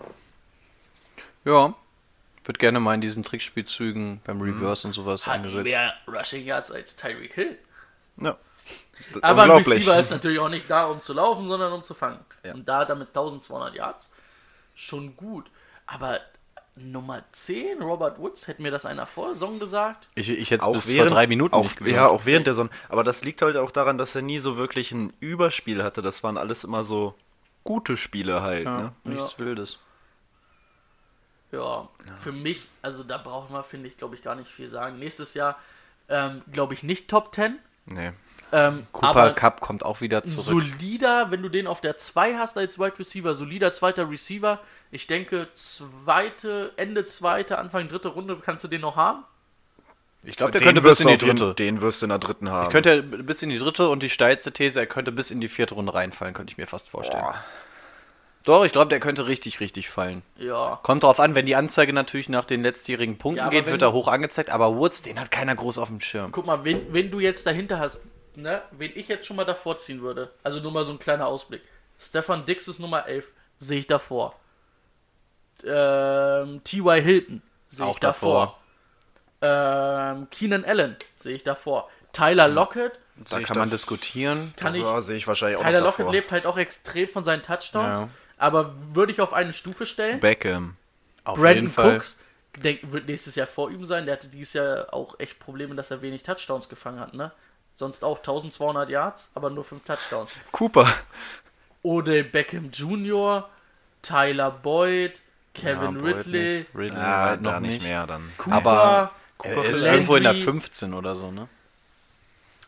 Ja. Wird gerne mal in diesen Trickspielzügen beim Reverse und sowas Hat eingesetzt. mehr Rushing Yards als Tyreek Hill. Ja. Aber ein. Receiver ist natürlich auch nicht da, um zu laufen, sondern um zu fangen. Ja. Und da hat er mit 1200 Yards schon gut. Aber Nummer 10, Robert Woods, hätte mir das einer vor der Saison gesagt? Ich, ich hätte es auch bis während, vor drei Minuten auch. Ja, auch während der Sonne. Aber das liegt halt auch daran, dass er nie so wirklich ein Überspiel hatte. Das waren alles immer so gute Spiele halt. ja, Ne? nichts Wildes. Ja, für mich, also da brauchen wir, finde ich, glaube ich, gar nicht viel sagen. Nächstes Jahr, ähm, glaube ich, nicht Top 10. Nee. Ähm, Cooper aber Cup kommt auch wieder zurück. solider, wenn du den auf der 2 hast als Wide Receiver, solider zweiter Receiver. Ich denke, zweite, Ende zweite, Anfang dritte Runde kannst du den noch haben. Ich glaube, der Den könnte bis wirst in du die auf jeden- dritte. Den wirst du in der dritten haben. Könnte er bis in die dritte und die steilste These, er könnte bis in die vierte Runde reinfallen, könnte ich mir fast vorstellen. Boah. Doch, ich glaube, der könnte richtig, richtig fallen. Ja. Kommt drauf an, wenn die Anzeige natürlich nach den letztjährigen Punkten Ja, geht, wenn- wird er hoch angezeigt, aber Woods, den hat keiner groß auf dem Schirm. Guck mal, wen, wen du jetzt dahinter hast, ne, wen ich jetzt schon mal davor ziehen würde. Also nur mal so ein kleiner Ausblick. Stefan Dix ist Nummer 11, sehe ich davor. Ähm, T.Y. Hilton sehe Auch ich davor. Ähm, Keenan Allen sehe ich davor. Tyler Lockett, Da kann man diskutieren. kann ich. Ja, sehe ich wahrscheinlich auch Tyler Lockett davor. lebt halt auch extrem von seinen Touchdowns, Ja. aber würde ich auf eine Stufe stellen. Beckham. Auf Brandon Cooks denk, wird nächstes Jahr vor ihm sein. Der hatte dieses Jahr auch echt Probleme, dass er wenig Touchdowns gefangen hat, ne? Sonst auch 1200 Yards, aber nur 5 Touchdowns. Cooper. Odell Beckham Jr., Tyler Boyd, Kevin Ja, Boyd Ridley, nicht. Ridley Ja, halt da noch nicht mehr dann. Cooper. Aber Er ist Landry. irgendwo in der 15 oder so, ne?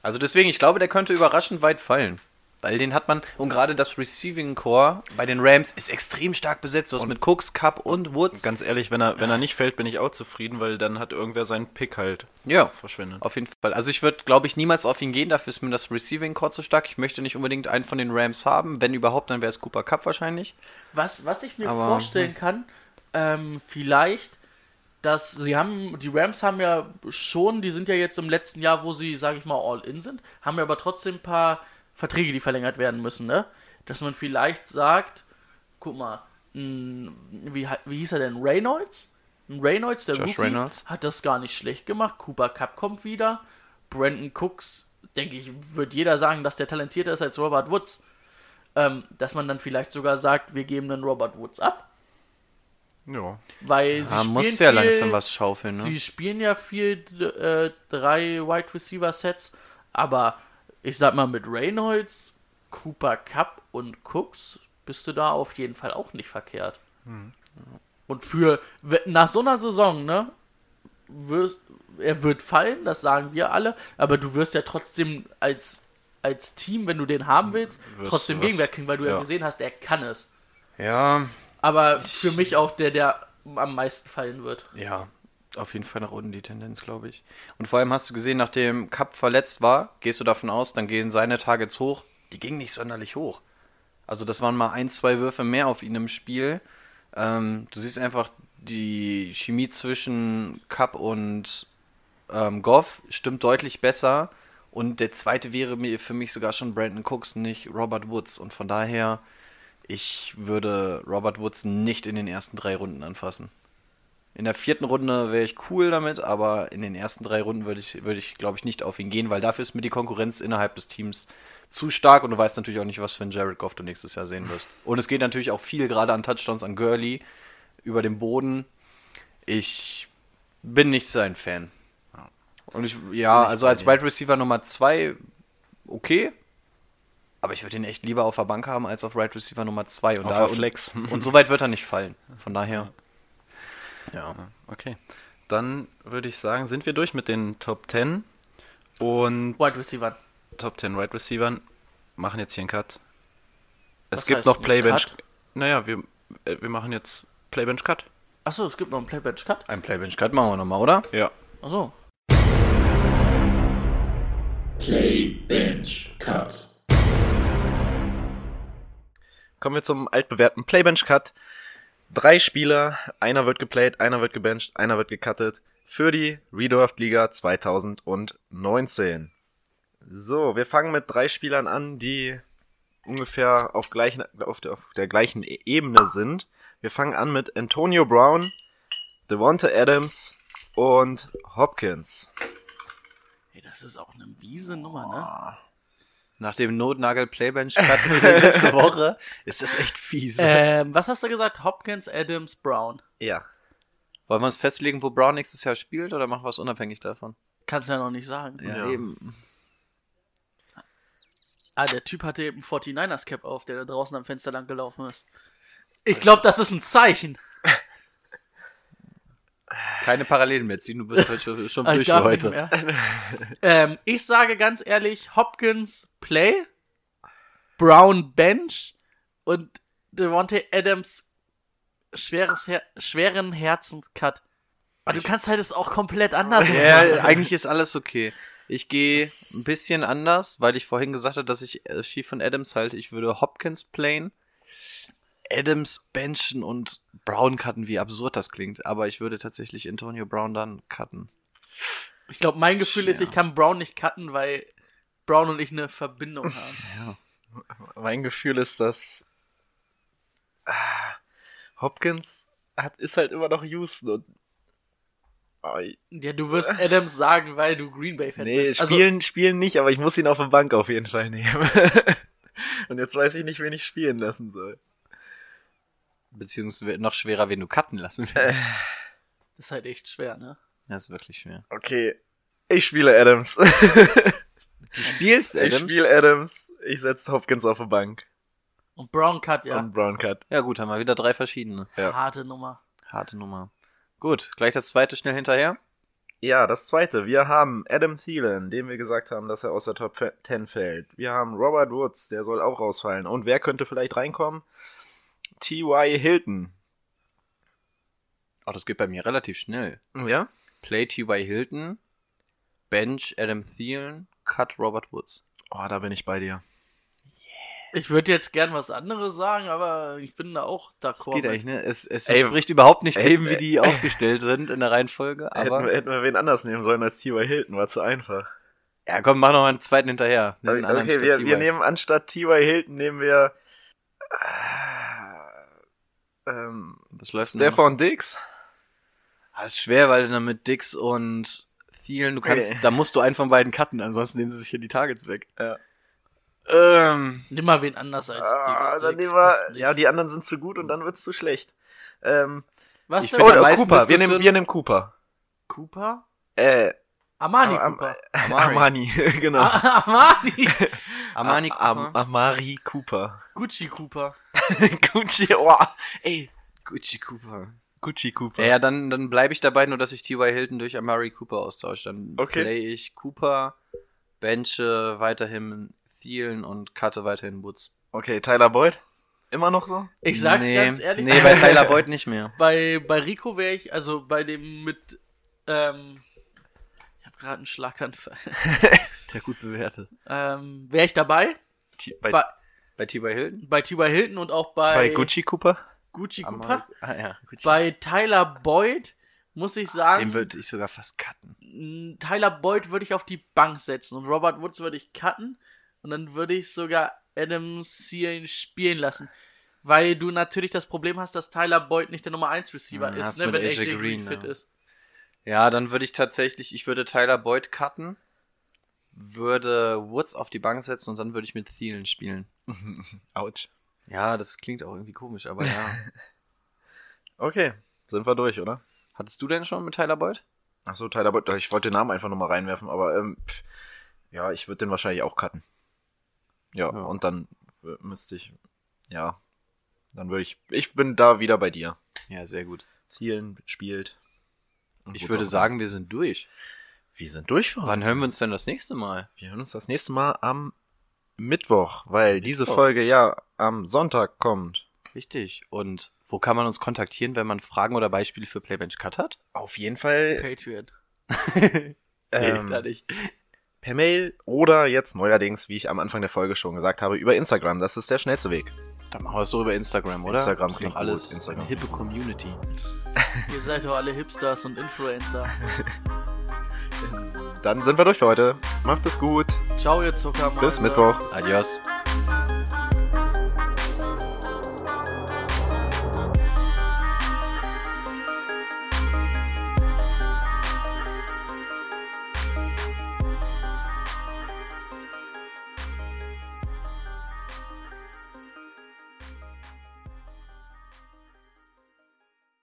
Also deswegen, ich glaube, der könnte überraschend weit fallen. Weil den hat man, und gerade das Receiving Core bei den Rams ist extrem stark besetzt. Du hast mit Cooks, Cup und Woods. Ganz ehrlich, wenn er, wenn er nicht fällt, bin ich auch zufrieden, weil dann hat irgendwer seinen Pick halt ja, verschwendet. auf jeden Fall. Also ich würde, glaube ich, niemals auf ihn gehen. Dafür ist mir das Receiving Core zu stark. Ich möchte nicht unbedingt einen von den Rams haben. Wenn überhaupt, dann wäre es Cooper Cup wahrscheinlich. Was, was ich mir Aber, vorstellen kann, ähm, vielleicht, dass sie haben, die Rams haben ja schon, die sind ja jetzt im letzten Jahr, wo sie, sage ich mal, all in sind, haben ja aber trotzdem ein paar Verträge, die verlängert werden müssen, ne? Dass man vielleicht sagt, guck mal, mh, wie, wie hieß er denn? Reynolds? Reynolds, der Josh Rookie, Reynolds. hat das gar nicht schlecht gemacht. Cooper Cup kommt wieder. Brandon Cooks, denke ich, wird jeder sagen, dass der talentierter ist als Robert Woods. Ähm, dass man dann vielleicht sogar sagt, wir geben den Robert Woods ab. Ja. Weil sie spielen muss ja viel, langsam was schaufeln, ne? Sie spielen ja viel äh, drei Wide Receiver Sets, aber ich sag mal mit Reynolds, Cooper Cup und Cooks bist du da auf jeden Fall auch nicht verkehrt. Hm. Und für nach so einer Saison, ne, wirst, er wird fallen, das sagen wir alle, aber du wirst ja trotzdem als als Team, wenn du den haben willst, Wirst trotzdem Gegenwehr kriegen, weil du ja. ja. gesehen hast, er kann es. Ja, Aber für mich auch der, der am meisten fallen wird. Ja, auf jeden Fall nach unten die Tendenz, glaube ich. Und vor allem hast du gesehen, nachdem Cup verletzt war, gehst du davon aus, dann gehen seine Targets hoch. Die gingen nicht sonderlich hoch. Also das waren mal ein, zwei Würfe mehr auf ihn im Spiel. Ähm, du siehst einfach, die Chemie zwischen Cup und ähm, Goff stimmt deutlich besser. Und der zweite wäre mir für mich sogar schon Brandon Cooks, nicht Robert Woods. Und von daher, ich würde Robert Woods nicht in den ersten drei Runden anfassen. In der vierten Runde wäre ich cool damit, aber in den ersten drei Runden würde ich, würde ich glaube ich, nicht auf ihn gehen, weil dafür ist mir die Konkurrenz innerhalb des Teams zu stark und du weißt natürlich auch nicht, was für einen Jared Goff du nächstes Jahr sehen wirst. Und es geht natürlich auch viel gerade an Touchdowns an Gurley über den Boden. Ich bin nicht sein Fan. Und ich, ja, also als. Wide Receiver Nummer zwei okay. Aber ich würde ihn echt lieber auf der Bank haben als auf Wide Receiver Nummer zwei Und, da, und, und so weit wird er nicht fallen. Von daher. Ja. Okay. Dann würde ich sagen, sind wir durch mit den Top 10 und Wide Receiver. Top 10 Wide Receivern. Machen jetzt hier einen Cut. Es Was gibt heißt noch Playbench. Cut? Naja, wir, äh, wir machen jetzt Playbench Cut. Achso, es gibt noch einen Playbench Cut. Ein Playbench Cut machen wir nochmal, oder? Ja. Achso. Play Bench Cut. Kommen wir zum altbewährten Playbench Cut. Drei Spieler, einer wird geplayt, einer wird gebencht, einer wird gecuttet für die Redraft Liga 2019. So, wir fangen mit drei Spielern an, die ungefähr auf, gleichen, auf, der, auf der gleichen E- Ebene sind. Wir fangen an mit Antonio Brown, Devonta Adams und Hopkins. Hey, das ist auch eine miese Nummer, ne? Nach dem Notnagel Playbench Cut letzte Woche ist das echt fies. Ähm, was hast du gesagt? Hopkins, Adams, Brown. Ja. Wollen wir uns festlegen, wo Brown nächstes Jahr spielt oder machen wir es unabhängig davon? Kannst ja noch nicht sagen. Ja. eben. Ah, der Typ hatte eben 49ers Cap auf, der da draußen am Fenster lang gelaufen ist. Ich glaube, das ist ein Zeichen. Keine Parallelen mehr ziehen, du bist heute schon, Ah, durch ich für heute. ähm, ich sage ganz ehrlich, Hopkins Play, Brown Bench und Devontae Adams schweres Her schweren Herzenscut. Aber du kannst halt es auch komplett anders Ja, machen. eigentlich ist alles okay. Ich gehe ein bisschen anders, weil ich vorhin gesagt habe, dass ich äh, viel von Adams halte. Ich würde Hopkins playen. Adams benchen und Brown cutten, wie absurd das klingt. Aber ich würde tatsächlich Antonio Brown dann cutten. Ich glaube, mein Gefühl ist, Schwer. ich kann Brown nicht cutten, weil Brown und ich eine Verbindung haben. Ja. Mein Gefühl ist, dass ah, Hopkins hat, ist halt immer noch Houston und oh, Ja, du wirst Adams sagen, weil du Green Bay Fan nee, bist. Also, spielen, spielen nicht, aber ich muss ihn auf der Bank auf jeden Fall nehmen. und jetzt weiß ich nicht, wen ich spielen lassen soll. Beziehungsweise noch schwerer, wen du cutten lassen willst. das ist halt echt schwer, ne? Das ist wirklich schwer. Okay, ich spiele Adams. Du spielst ich spiele Adams. Ich setze Hopkins auf die Bank. Und Brown Cut, ja. Und Brown Cut. Ja gut, haben wir wieder drei verschiedene. ja. Harte Nummer. Harte Nummer. Gut, gleich das zweite schnell hinterher. Ja, das zweite. Wir haben Adam Thielen, dem wir gesagt haben, dass er aus der Top 10 fällt. Wir haben Robert Woods, der soll auch rausfallen. Und wer könnte vielleicht reinkommen? T.Y. Hilton. Oh, das geht bei mir relativ schnell. Ja? Play T.Y. Hilton, Bench Adam Thielen, Cut Robert Woods. Oh, da bin ich bei dir. Ich würde jetzt gern was anderes sagen, aber ich bin da auch Das d'accord. geht mit. eigentlich, ne? Es, es Ey, entspricht überhaupt nicht ey, dem, wie ey. die aufgestellt sind in der Reihenfolge. hätten, Aber wir, hätten wir wen anders nehmen sollen als T.Y. Hilton, war zu einfach. ja, komm, mach noch einen zweiten hinterher. Einen Okay, statt wir, wir nehmen anstatt T.Y. Hilton nehmen wir äh, ähm, Was läuft denn? Stefan Diggs. Das ist schwer, weil dann mit Dix und Thielen, du kannst, Okay. da musst du einen von beiden cutten, ansonsten nehmen sie sich hier die Targets weg. Ja. Ähm, Nimm mal wen anders als Ah, Dix. dann Dix wir, ja, die anderen sind zu gut und dann wird's zu schlecht. Ähm, Was ich oh, am oh, meisten Cooper, wir nehmen, wir nehmen Cooper. Cooper? Äh, Armani Am- Cooper. Armani, genau. Ah, Armani! Armani Am, Cooper. Am, Amari Cooper. Gucci Cooper. Gucci, oh, ey, Gucci Cooper. Gucci Cooper. Ja, dann, dann bleibe ich dabei, nur dass ich T.Y. Hilton durch Amari Cooper austausche. Dann Okay. play ich Cooper, benche weiterhin Thielen und cutte weiterhin Woods. Okay, Tyler Boyd. Immer noch so? Ich sag's nee, ganz ehrlich. Nee, bei Tyler Boyd nicht mehr. Bei, bei Rico wäre ich, also bei dem mit, ähm, ich habe gerade einen Schlaganfall. Der gut bewertet. ähm, wäre ich dabei? T- Bei, Bei, Bei T.Y. Hilton? bei T.Y. Hilton und auch bei, bei Gucci Cooper? Gucci Cooper. Ah, ja, Gucci. Bei Tyler Boyd muss ich sagen, Den würde ich sogar fast cutten. Tyler Boyd würde ich auf die Bank setzen und Robert Woods würde ich cutten und dann würde ich sogar Adam Thielen spielen lassen. Weil du natürlich das Problem hast, dass Tyler Boyd nicht der Nummer 1 Receiver Ja, ist, hast ne, wenn AJ AJ Green, Green, fit ja. ist. Ja, dann würde ich tatsächlich, ich würde Tyler Boyd cutten, würde Woods auf die Bank setzen und dann würde ich mit Thielen spielen. Autsch. Ja, das klingt auch irgendwie komisch, aber ja. Okay, sind wir durch, oder? Hattest du denn schon mit Tyler Boyd? Ach so, Tyler Boyd. Ich wollte den Namen einfach nochmal reinwerfen, aber ähm, pff, ja, ich würde den wahrscheinlich auch cutten. Ja, Ja. und dann äh, müsste ich, ja, dann würde ich, ich bin da wieder bei dir. Ja, sehr gut. Thielen spielt. Und Ich würde sagen, wir sind durch. Wir sind durch für Wann heute. hören wir uns denn das nächste Mal? Wir hören uns das nächste Mal am Mittwoch, weil diese Mittwoch. Folge ja am Sonntag kommt. Richtig. Und wo kann man uns kontaktieren, wenn man Fragen oder Beispiele für Playbench Cut hat? Auf jeden Fall Patriot. ähm, gar nicht. per Mail oder jetzt neuerdings, wie ich am Anfang der Folge schon gesagt habe, über Instagram. Das ist der schnellste Weg. Dann machen wir es so über Instagram, oder? Instagram klingt doch alles gut, Instagram. eine hippe Community. Ihr seid doch alle Hipsters und Influencer. Dann sind wir durch für heute. Macht es gut. Ciao, ihr Zucker. Bis Mittwoch. Adios.